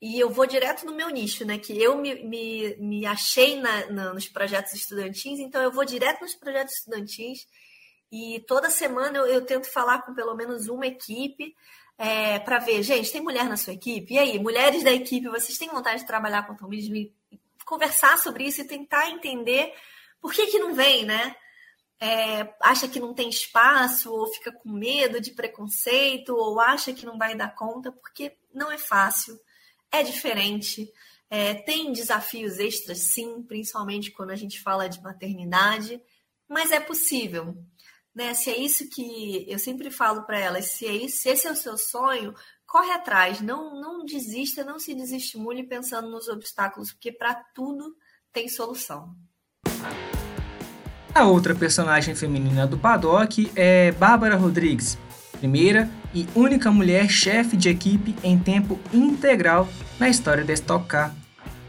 E eu vou direto no meu nicho, né? Que eu me, me, me achei na, na, nos projetos estudantis, então eu vou direto nos projetos estudantis. E toda semana eu, eu tento falar com pelo menos uma equipe é, para ver, gente, tem mulher na sua equipe? E aí, mulheres da equipe, vocês têm vontade de trabalhar com automobilismo? Conversar sobre isso e tentar entender por que, que não vem, né? É, acha que não tem espaço, ou fica com medo de preconceito, ou acha que não vai dar conta, porque não é fácil, é diferente. É, tem desafios extras, sim, principalmente quando a gente fala de maternidade, mas é possível né? Se é isso que eu sempre falo para elas, se, é isso, se esse é o seu sonho, corre atrás, não, não desista, não se desestimule pensando nos obstáculos, porque para tudo tem solução. A outra personagem feminina do paddock é Bárbara Rodrigues, primeira e única mulher chefe de equipe em tempo integral na história da Stock Car.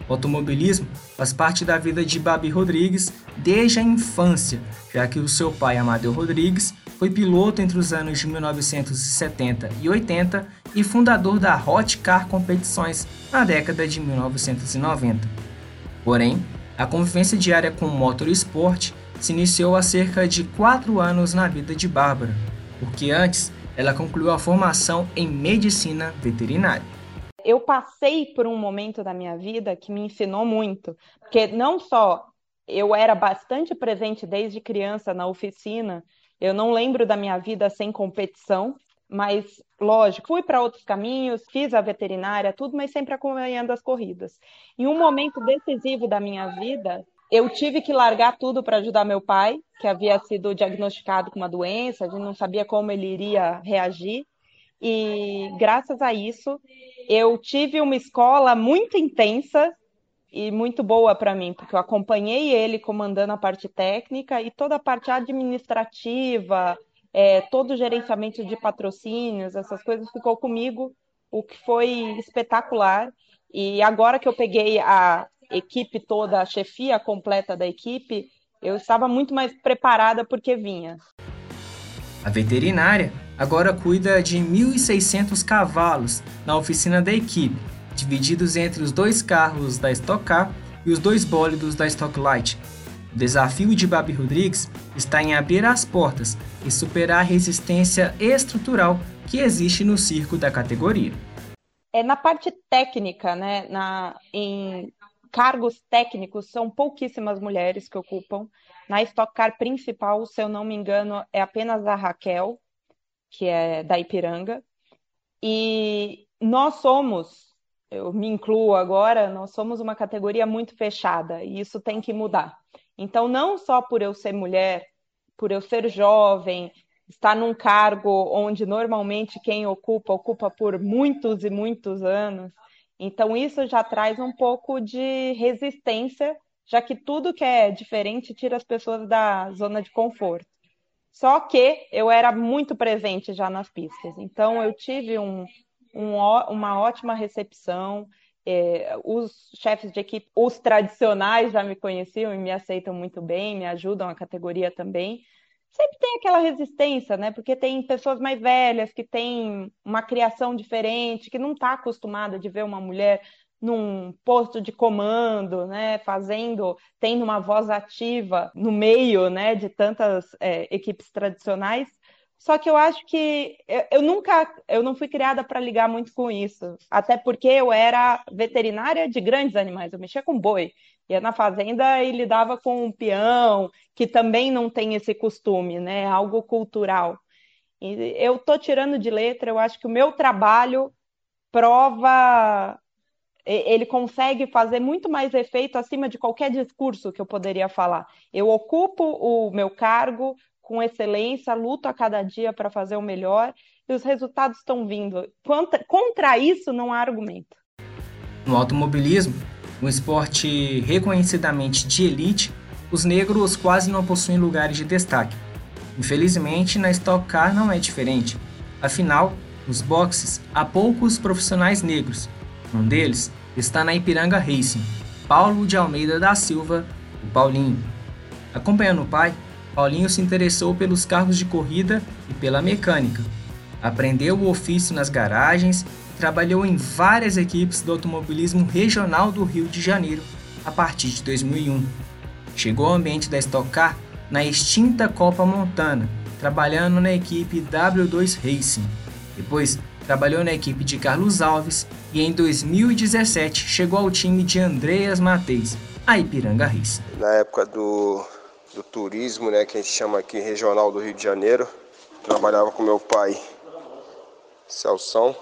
O automobilismo faz parte da vida de Babi Rodrigues desde a infância, já que o seu pai, Amadeu Rodrigues, foi piloto entre os anos de 1970 e 80 e fundador da Hot Car Competições na década de 1990. Porém, a convivência diária com o motorsport se iniciou há cerca de quatro anos na vida de Bárbara, porque antes ela concluiu a formação em medicina veterinária eu passei por um momento da minha vida que me ensinou muito, porque não só eu era bastante presente desde criança na oficina, eu não lembro da minha vida sem competição, mas lógico, fui para outros caminhos, fiz a veterinária, tudo, mas sempre acompanhando as corridas. Em um momento decisivo da minha vida, eu tive que largar tudo para ajudar meu pai, que havia sido diagnosticado com uma doença, a gente não sabia como ele iria reagir. E graças a isso, eu tive uma escola muito intensa e muito boa para mim, porque eu acompanhei ele comandando a parte técnica e toda a parte administrativa, é, todo o gerenciamento de patrocínios, essas coisas ficou comigo, o que foi espetacular. E agora que eu peguei a equipe toda, a chefia completa da equipe, eu estava muito mais preparada porque vinha. A veterinária agora cuida de 1.600 cavalos na oficina da equipe, divididos entre os dois carros da Stock Car e os dois bólidos da Stock Light. O desafio de Babi Rodrigues está em abrir as portas e superar a resistência estrutural que existe no circo da categoria. É na parte técnica, né, na, em cargos técnicos, são pouquíssimas mulheres que ocupam. Na Stock Car principal, se eu não me engano, é apenas a Raquel, que é da Ipiranga. E nós somos, eu me incluo agora, nós somos uma categoria muito fechada e isso tem que mudar. Então, não só por eu ser mulher, por eu ser jovem, estar num cargo onde normalmente quem ocupa, ocupa por muitos e muitos anos. Então, isso já traz um pouco de resistência, já que tudo que é diferente tira as pessoas da zona de conforto. Só que eu era muito presente já nas pistas, então eu tive um, um, uma ótima recepção. É, os chefes de equipe, os tradicionais já me conheciam e me aceitam muito bem, me ajudam a categoria também. Sempre tem aquela resistência, né? Porque tem pessoas mais velhas que têm uma criação diferente, que não está acostumada de ver uma mulher num posto de comando, né, fazendo, tendo uma voz ativa no meio, né, de tantas é, equipes tradicionais. Só que eu acho que eu, eu nunca, eu não fui criada para ligar muito com isso, até porque eu era veterinária de grandes animais, eu mexia com boi, ia na fazenda e lidava com um peão, que também não tem esse costume, né, algo cultural. E eu tô tirando de letra, eu acho que o meu trabalho prova ele consegue fazer muito mais efeito acima de qualquer discurso que eu poderia falar. Eu ocupo o meu cargo com excelência, luto a cada dia para fazer o melhor e os resultados estão vindo. Contra, contra isso não há argumento. No automobilismo, um esporte reconhecidamente de elite, os negros quase não possuem lugares de destaque. Infelizmente, na Stock Car não é diferente. Afinal, nos boxes há poucos profissionais negros, um deles está na Ipiranga Racing, Paulo de Almeida da Silva, o Paulinho. Acompanhando o pai, Paulinho se interessou pelos carros de corrida e pela mecânica. Aprendeu o ofício nas garagens e trabalhou em várias equipes do automobilismo regional do Rio de Janeiro a partir de 2001. Chegou ao ambiente da Stock Car na extinta Copa Montana, trabalhando na equipe W2 Racing. Depois, trabalhou na equipe de Carlos Alves e em 2017 chegou ao time de Andreas Mateis, a Ipiranga Racing. Na época do, do turismo, né, que a gente chama aqui regional do Rio de Janeiro, trabalhava com meu pai, Celção.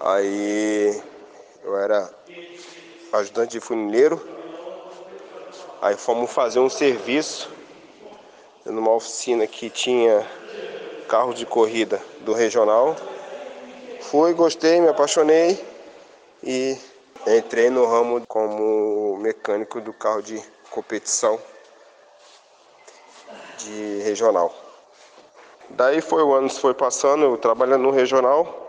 Aí eu era ajudante de funileiro. Aí fomos fazer um serviço numa oficina que tinha carro de corrida do regional. Fui, gostei, me apaixonei e entrei no ramo como mecânico do carro de competição de regional. Daí foi o ano foi passando, eu trabalhando no regional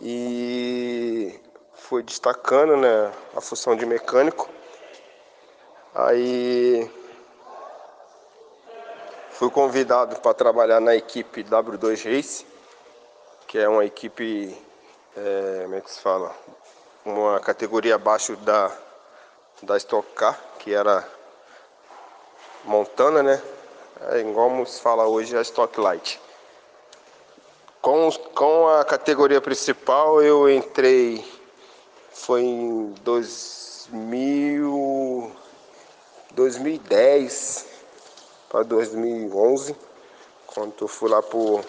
e fui destacando né, a função de mecânico. Aí fui convidado para trabalhar na equipe W2 Race, que é uma equipe, é, como é que se fala? Uma categoria abaixo da, da Stock Car, que era Montana, né? É como se fala hoje a Stock Light. Com, com a categoria principal eu entrei, foi em 2000, 2010 para 2011, quando eu fui lá para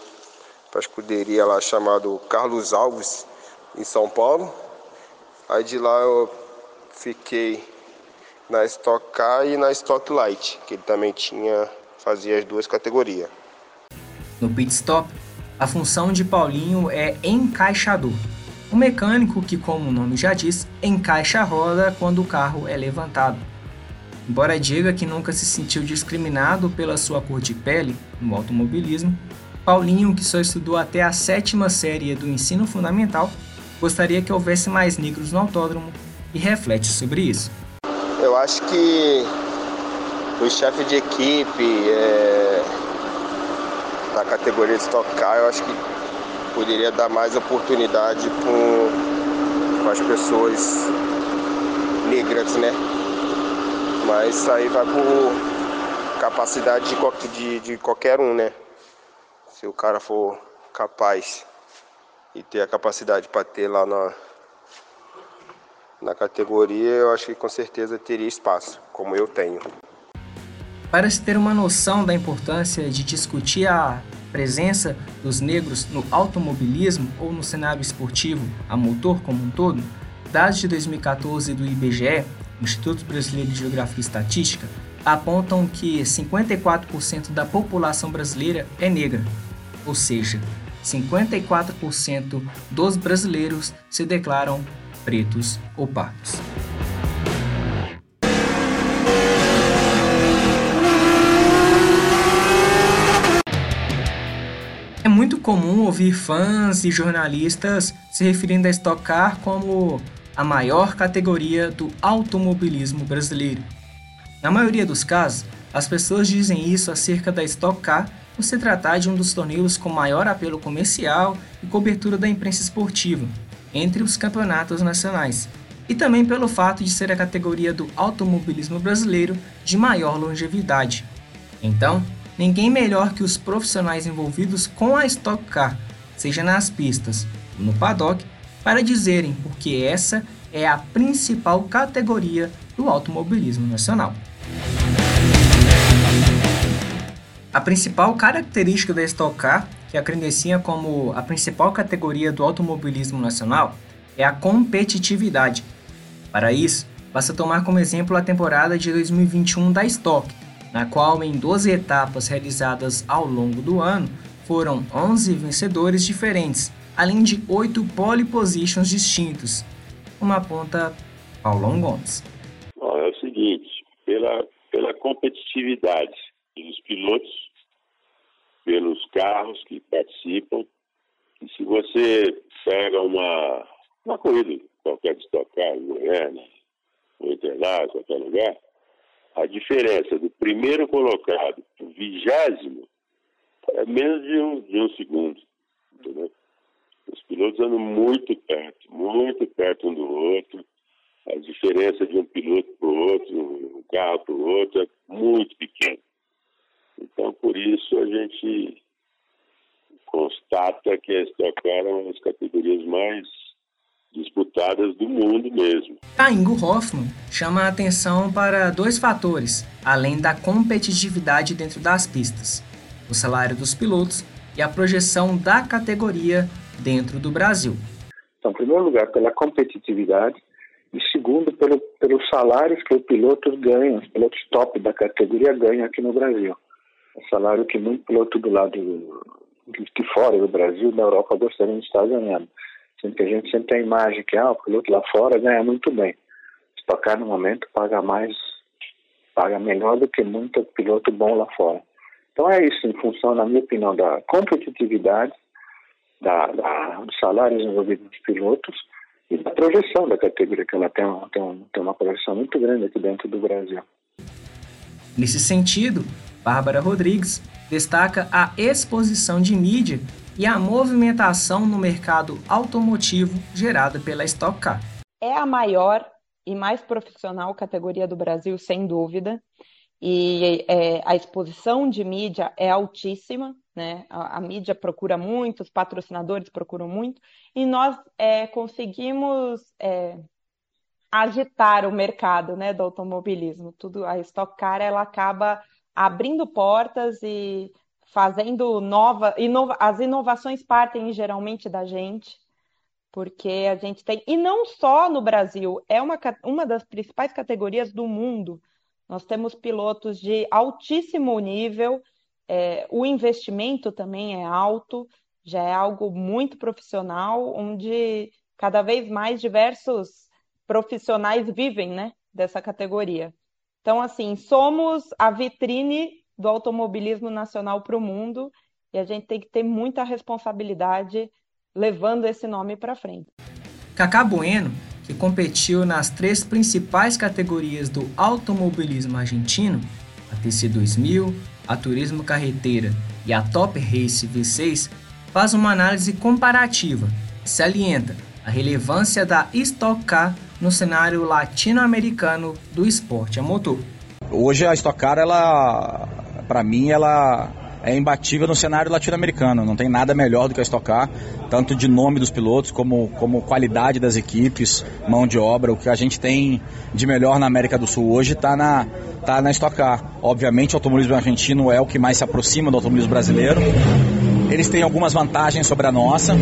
a escuderia lá chamado Carlos Alves, em São Paulo. Aí de lá eu fiquei na Stock Car e na Stock Light, que ele também tinha fazia as duas categorias. No pit stop, a função de Paulinho é encaixador. Um mecânico que, como o nome já diz, encaixa a roda quando o carro é levantado. Embora diga que nunca se sentiu discriminado pela sua cor de pele no automobilismo, Paulinho, que só estudou até a sétima série do ensino fundamental, gostaria que houvesse mais negros no autódromo e reflete sobre isso. Eu acho que o chefe de equipe é, da categoria de Stock Car, eu acho que poderia dar mais oportunidade para as pessoas negras, né? Mas isso aí vai por capacidade de, de, de qualquer um, né? Se o cara for capaz e ter a capacidade para ter lá na, na categoria, eu acho que com certeza teria espaço, como eu tenho. Para se ter uma noção da importância de discutir a presença dos negros no automobilismo ou no cenário esportivo a motor como um todo, dados de 2014 do IBGE, Instituto Brasileiro de Geografia e Estatística, apontam que 54% da população brasileira é negra, ou seja, 54% dos brasileiros se declaram pretos ou pardos. Muito comum ouvir fãs e jornalistas se referindo a Stock Car como a maior categoria do automobilismo brasileiro. Na maioria dos casos, as pessoas dizem isso acerca da Stock Car por se tratar de um dos torneios com maior apelo comercial e cobertura da imprensa esportiva, entre os campeonatos nacionais, e também pelo fato de ser a categoria do automobilismo brasileiro de maior longevidade. Então, ninguém melhor que os profissionais envolvidos com a Stock Car, seja nas pistas ou no paddock, para dizerem porque essa é a principal categoria do automobilismo nacional. A principal característica da Stock Car, que a credencia como a principal categoria do automobilismo nacional, é a competitividade. Para isso, basta tomar como exemplo a temporada de 2021 da Stock, na qual em 12 etapas realizadas ao longo do ano foram 11 vencedores diferentes, além de 8 pole positions distintos. Uma ponta Paulão Gomes. É o seguinte, pela, pela competitividade dos pilotos, pelos carros que participam, e se você pega uma, uma corrida qualquer de estocar em Goiânia, no Interlagos, qualquer lugar, a diferença do primeiro colocado para o vigésimo é menos de um, de um segundo. Entendeu? Os pilotos andam muito perto, muito perto um do outro. A diferença de um piloto para o outro, um carro para o outro, é muito pequena. Então, por isso, a gente constata que a Stock Car é uma das categorias mais disputadas do mundo mesmo. Taingo Hoffman chama a atenção para dois fatores, além da competitividade dentro das pistas: o salário dos pilotos e a projeção da categoria dentro do Brasil. Então, em primeiro lugar, pela competitividade e segundo, pelo, pelos salários que os pilotos ganham, os pilotos top da categoria ganham aqui no Brasil. É salário que muito piloto do lado de fora do Brasil, da Europa, gostariam de estar ganhando. Sendo que a gente sempre tem a imagem que ah, o piloto lá fora ganha muito bem. Stock no momento paga mais, paga melhor do que muito piloto bom lá fora. Então é isso, em função, na minha opinião, da competitividade, da, da, dos salários envolvidos nos pilotos e da projeção da categoria, que ela tem, tem, tem uma projeção muito grande aqui dentro do Brasil. Nesse sentido, Bárbara Rodrigues destaca a exposição de mídia e a movimentação no mercado automotivo gerada pela Stock Car. É a maior e mais profissional categoria do Brasil, sem dúvida, e é, a exposição de mídia é altíssima, né? A, a, mídia procura muito, os patrocinadores procuram muito, e nós é, conseguimos é, agitar o mercado né, do automobilismo. Tudo, a Stock Car ela acaba abrindo portas e fazendo nova, inova, as inovações partem geralmente da gente, porque a gente tem, e não só no Brasil, é uma, uma das principais categorias do mundo. Nós temos pilotos de altíssimo nível, é, o investimento também é alto, já é algo muito profissional, onde cada vez mais diversos profissionais vivem né, dessa categoria. Então, assim, somos a vitrine do automobilismo nacional para o mundo e a gente tem que ter muita responsabilidade levando esse nome para frente. Cacá Bueno, que competiu nas três principais categorias do automobilismo argentino, a TC2000, a Turismo Carreteira e a Top Race V6, faz uma análise comparativa, salienta a relevância da Stock Car no cenário latino-americano do esporte a motor. Hoje a Stock Car, ela, para mim, ela é imbatível no cenário latino-americano. Não tem nada melhor do que a Stock Car, tanto de nome dos pilotos como, como qualidade das equipes, mão de obra. O que a gente tem de melhor na América do Sul hoje está na, tá na Stock Car. Obviamente, o automobilismo argentino é o que mais se aproxima do automobilismo brasileiro. Eles têm algumas vantagens sobre a nossa.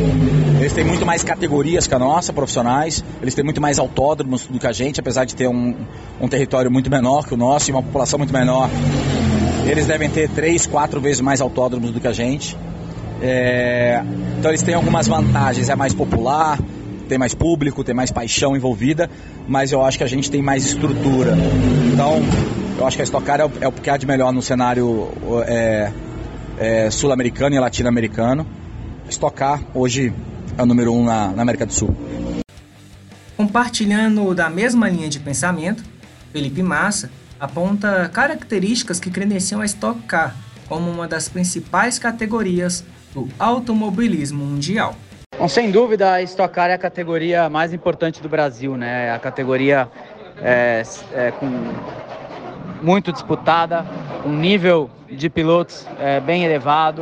Eles têm muito mais categorias que a nossa, profissionais. Eles têm muito mais autódromos do que a gente, apesar de ter um, um território muito menor que o nosso e uma população muito menor. Eles devem ter três, quatro vezes mais autódromos do que a gente. É, então eles têm algumas vantagens. É mais popular, tem mais público, tem mais paixão envolvida, mas eu acho que a gente tem mais estrutura. Então, eu acho que a Stock Car é o, é que há de melhor no cenário é, é, sul-americano e latino-americano. Estocar hoje é o número um na, na América do Sul. Compartilhando da mesma linha de pensamento, Felipe Massa aponta características que credenciam a Stock Car como uma das principais categorias do automobilismo mundial. Bom, sem dúvida, a Stock Car é a categoria mais importante do Brasil, né? É a categoria é, é, com muito disputada, um nível de pilotos é, bem elevado.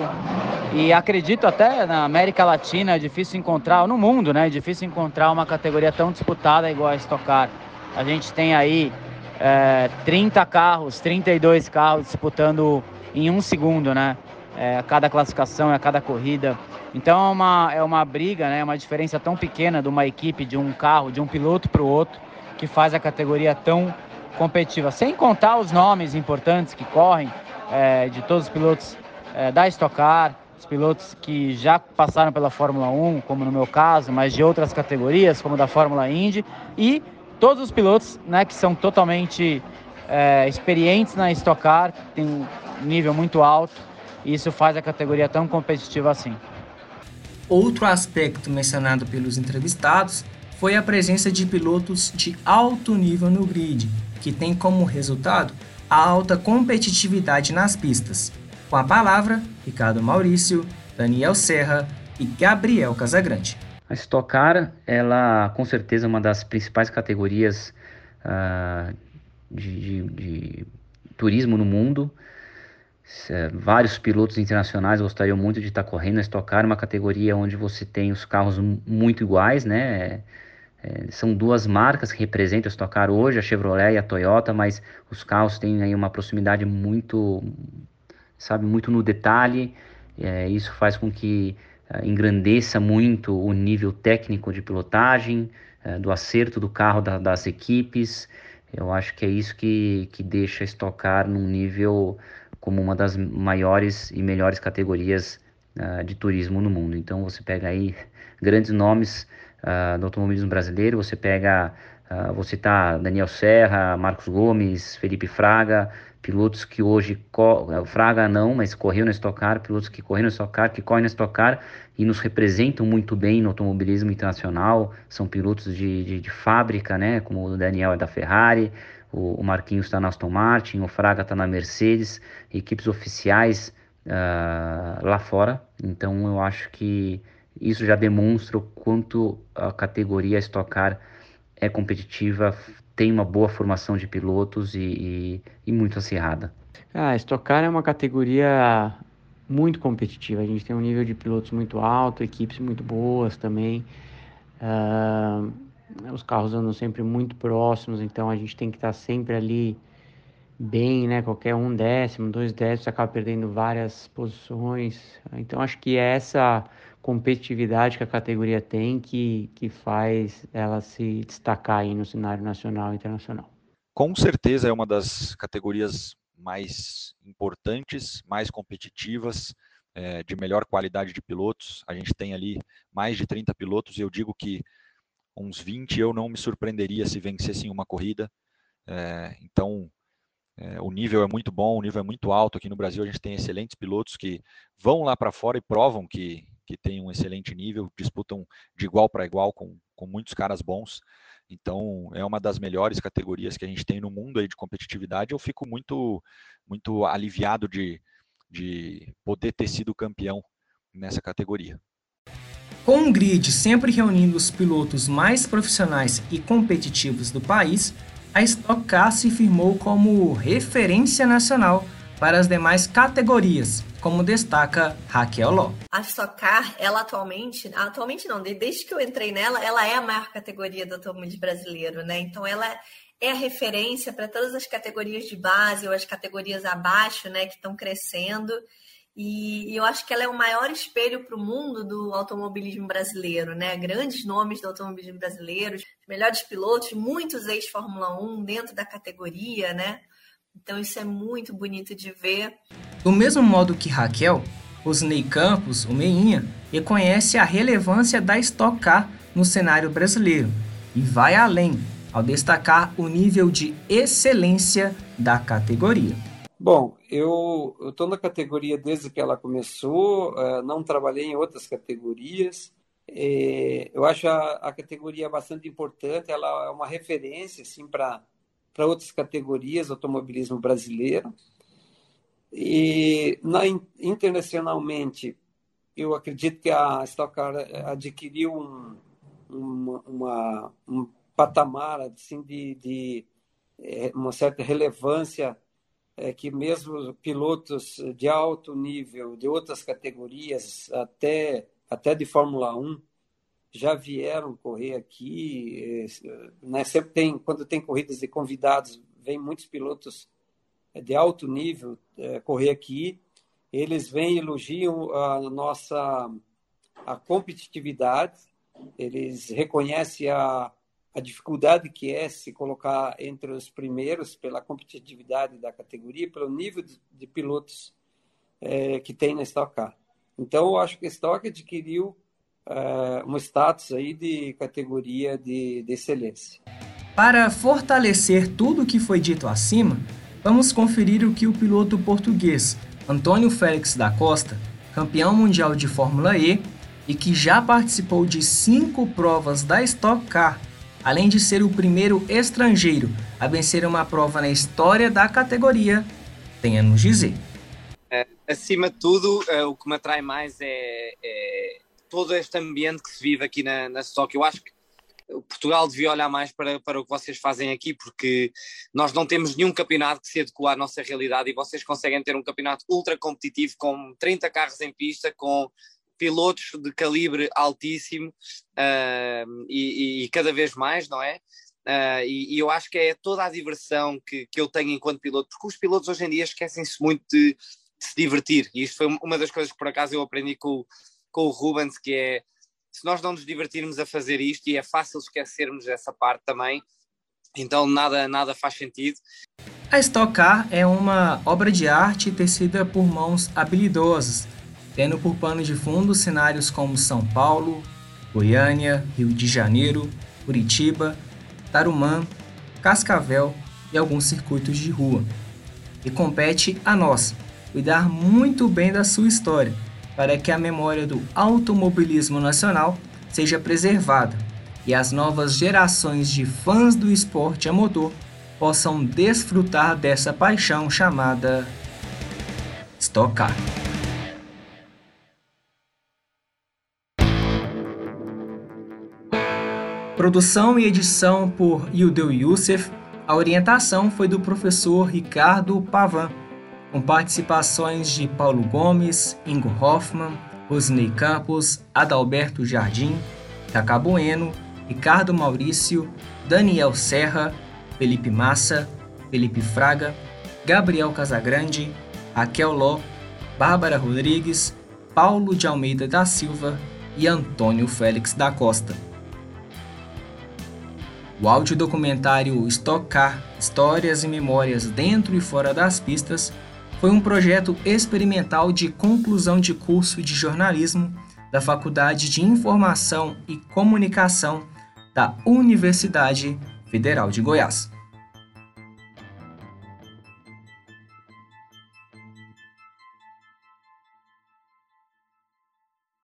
E acredito até na América Latina é difícil encontrar, no mundo, né? É difícil encontrar uma categoria tão disputada igual a Stock Car. A gente tem aí é, 30 carros, 32 carros disputando em um segundo, né? É, a cada classificação, a cada corrida. Então é uma, é uma briga, né? uma diferença tão pequena de uma equipe, de um carro, de um piloto para o outro, que faz a categoria tão competitiva. Sem contar os nomes importantes que correm, é, de todos os pilotos é, da Stock Car, os pilotos que já passaram pela Fórmula 1, como no meu caso, mas de outras categorias, como da Fórmula Indy, e todos os pilotos né, que são totalmente é, experientes na Stock Car, tem um nível muito alto, e isso faz a categoria tão competitiva assim. Outro aspecto mencionado pelos entrevistados foi a presença de pilotos de alto nível no grid, que tem como resultado a alta competitividade nas pistas. Com a palavra, Ricardo Maurício, Daniel Serra, e Gabriel Casagrande. A Stock Car, ela com certeza é uma das principais categorias uh, de, de, de, turismo no mundo. Vários pilotos internacionais gostariam muito de estar correndo a Stock Car, uma categoria onde você tem os carros muito iguais, né? É, são duas marcas que representam a Stock Car hoje, a Chevrolet e a Toyota, mas os carros têm aí uma proximidade muito, sabe, muito no detalhe. É, isso faz com que é, engrandeça muito o nível técnico de pilotagem, é, do acerto do carro da, das equipes. Eu acho que é isso que, que deixa a Stock Car num nível como uma das maiores e melhores categorias uh, de turismo no mundo. Então você pega aí grandes nomes uh, do automobilismo brasileiro. Você pega, uh, vou citar Daniel Serra, Marcos Gomes, Felipe Fraga, pilotos que hoje, eh, Fraga não, mas correu na Stock Car, pilotos que correram na Stock Car, que correm na Stock Car e nos representam muito bem no automobilismo internacional, são pilotos de, de, de fábrica, né, como o Daniel é da Ferrari, o, o Marquinhos está na Aston Martin, o Fraga está na Mercedes, equipes oficiais uh, lá fora, então eu acho que isso já demonstra o quanto a categoria Stock Car é competitiva, tem uma boa formação de pilotos e, e, e muito acirrada. Ah, Stock Car é uma categoria muito competitiva. A gente tem um nível de pilotos muito alto, equipes muito boas também. Uh, os carros andam sempre muito próximos, então a gente tem que estar sempre ali bem, né? Qualquer um décimo, dois décimos, acaba perdendo várias posições. Então acho que essa competitividade que a categoria tem que, que faz ela se destacar aí no cenário nacional e internacional. Com certeza é uma das categorias mais importantes, mais competitivas, é, de melhor qualidade de pilotos. A gente tem ali mais de 30 pilotos e eu digo que uns 20 eu não me surpreenderia se vencessem uma corrida. É, então, é, o nível é muito bom, o nível é muito alto. Aqui no Brasil a gente tem excelentes pilotos que vão lá para fora e provam que, que tem um excelente nível, disputam de igual para igual com, com muitos caras bons. Então, é uma das melhores categorias que a gente tem no mundo aí de competitividade. Eu fico muito, muito aliviado de, de poder ter sido campeão nessa categoria. Com um grid sempre reunindo os pilotos mais profissionais e competitivos do país, a Stock Car se firmou como referência nacional para as demais categorias, como destaca Raquel Ló. A Stock Car, ela atualmente, atualmente não, desde que eu entrei nela, ela é a maior categoria do automóvel brasileiro, né? Então ela é a referência para todas as categorias de base ou as categorias abaixo, né, que estão crescendo. E, eu acho que ela é o maior espelho para o mundo do automobilismo brasileiro, né? Grandes nomes do automobilismo brasileiro, melhores pilotos, muitos ex-Fórmula 1 dentro da categoria, né? Então isso é muito bonito de ver. Do mesmo modo que Raquel, Osnei Campos, o Meinha, reconhece a relevância da Stock Car no cenário brasileiro e vai além ao destacar o nível de excelência da categoria. Bom, eu estou na categoria desde que ela começou, uh, não trabalhei em outras categorias. É, eu acho a, a, categoria bastante importante, ela é uma referência assim, para outras categorias, automobilismo brasileiro. E na, internacionalmente, eu acredito que a Stock Car adquiriu um, uma, uma, um patamar assim, de, de uma certa relevância é, que mesmo pilotos de alto nível, de outras categorias, até, até de Fórmula 1, já vieram correr aqui. Eh, né? Sempre tem, quando tem corridas de convidados, vem muitos pilotos eh, de alto nível é, correr aqui. Eles vêm e elogiam a nossa a competitividade, eles reconhecem a, a dificuldade que é se colocar entre os primeiros pela competitividade da categoria, pelo nível de, de pilotos é, que tem na Stock Car. Então, eu acho que a Stock adquiriu uh, um status aí de categoria de, de excelência. Para fortalecer tudo o que foi dito acima, vamos conferir o que o piloto português Antônio Félix da Costa, campeão mundial de Fórmula E e que já participou de cinco provas da Stock Car, além de ser o primeiro estrangeiro a vencer uma prova na história da categoria, tem a nos dizer. É, acima de tudo, é, o que me atrai mais é, é todo este ambiente que se vive aqui na, na Stock. Eu acho que Portugal devia olhar mais para, para o que vocês fazem aqui, porque nós não temos nenhum campeonato que se adequa à nossa realidade e vocês conseguem ter um campeonato ultra competitivo com 30 carros em pista, com pilotos de calibre altíssimo uh, e, e, cada vez mais, não é? Uh, e, e, eu acho que é toda a diversão que, que eu tenho enquanto piloto, porque os pilotos hoje em dia esquecem-se muito de, de, se divertir, e isto foi uma das coisas que por acaso eu aprendi com, com o Rubens, que é se nós não nos divertirmos a fazer isto, e é fácil esquecermos essa parte também, então nada, nada faz sentido. A Stock Car é uma obra de arte tecida por mãos habilidosas, tendo por pano de fundo cenários como São Paulo, Goiânia, Rio de Janeiro, Curitiba, Tarumã, Cascavel e alguns circuitos de rua. E compete a nós cuidar muito bem da sua história, para que a memória do automobilismo nacional seja preservada e as novas gerações de fãs do esporte a motor possam desfrutar dessa paixão chamada Stock Car. Produção e edição por Yudeu Youssef, a orientação foi do professor Ricardo Pavan com participações de Paulo Gomes, Ingo Hoffman, Rosnei Campos, Adalberto Jardim, Cacá Bueno, Ricardo Maurício, Daniel Serra, Felipe Massa, Felipe Fraga, Gabriel Casagrande, Raquel Ló, Bárbara Rodrigues, Paulo de Almeida da Silva e Antônio Félix da Costa. O audiodocumentário Stock Car Histórias e Memórias Dentro e Fora das Pistas foi um projeto experimental de conclusão de curso de jornalismo da Faculdade de Informação e Comunicação da Universidade Federal de Goiás.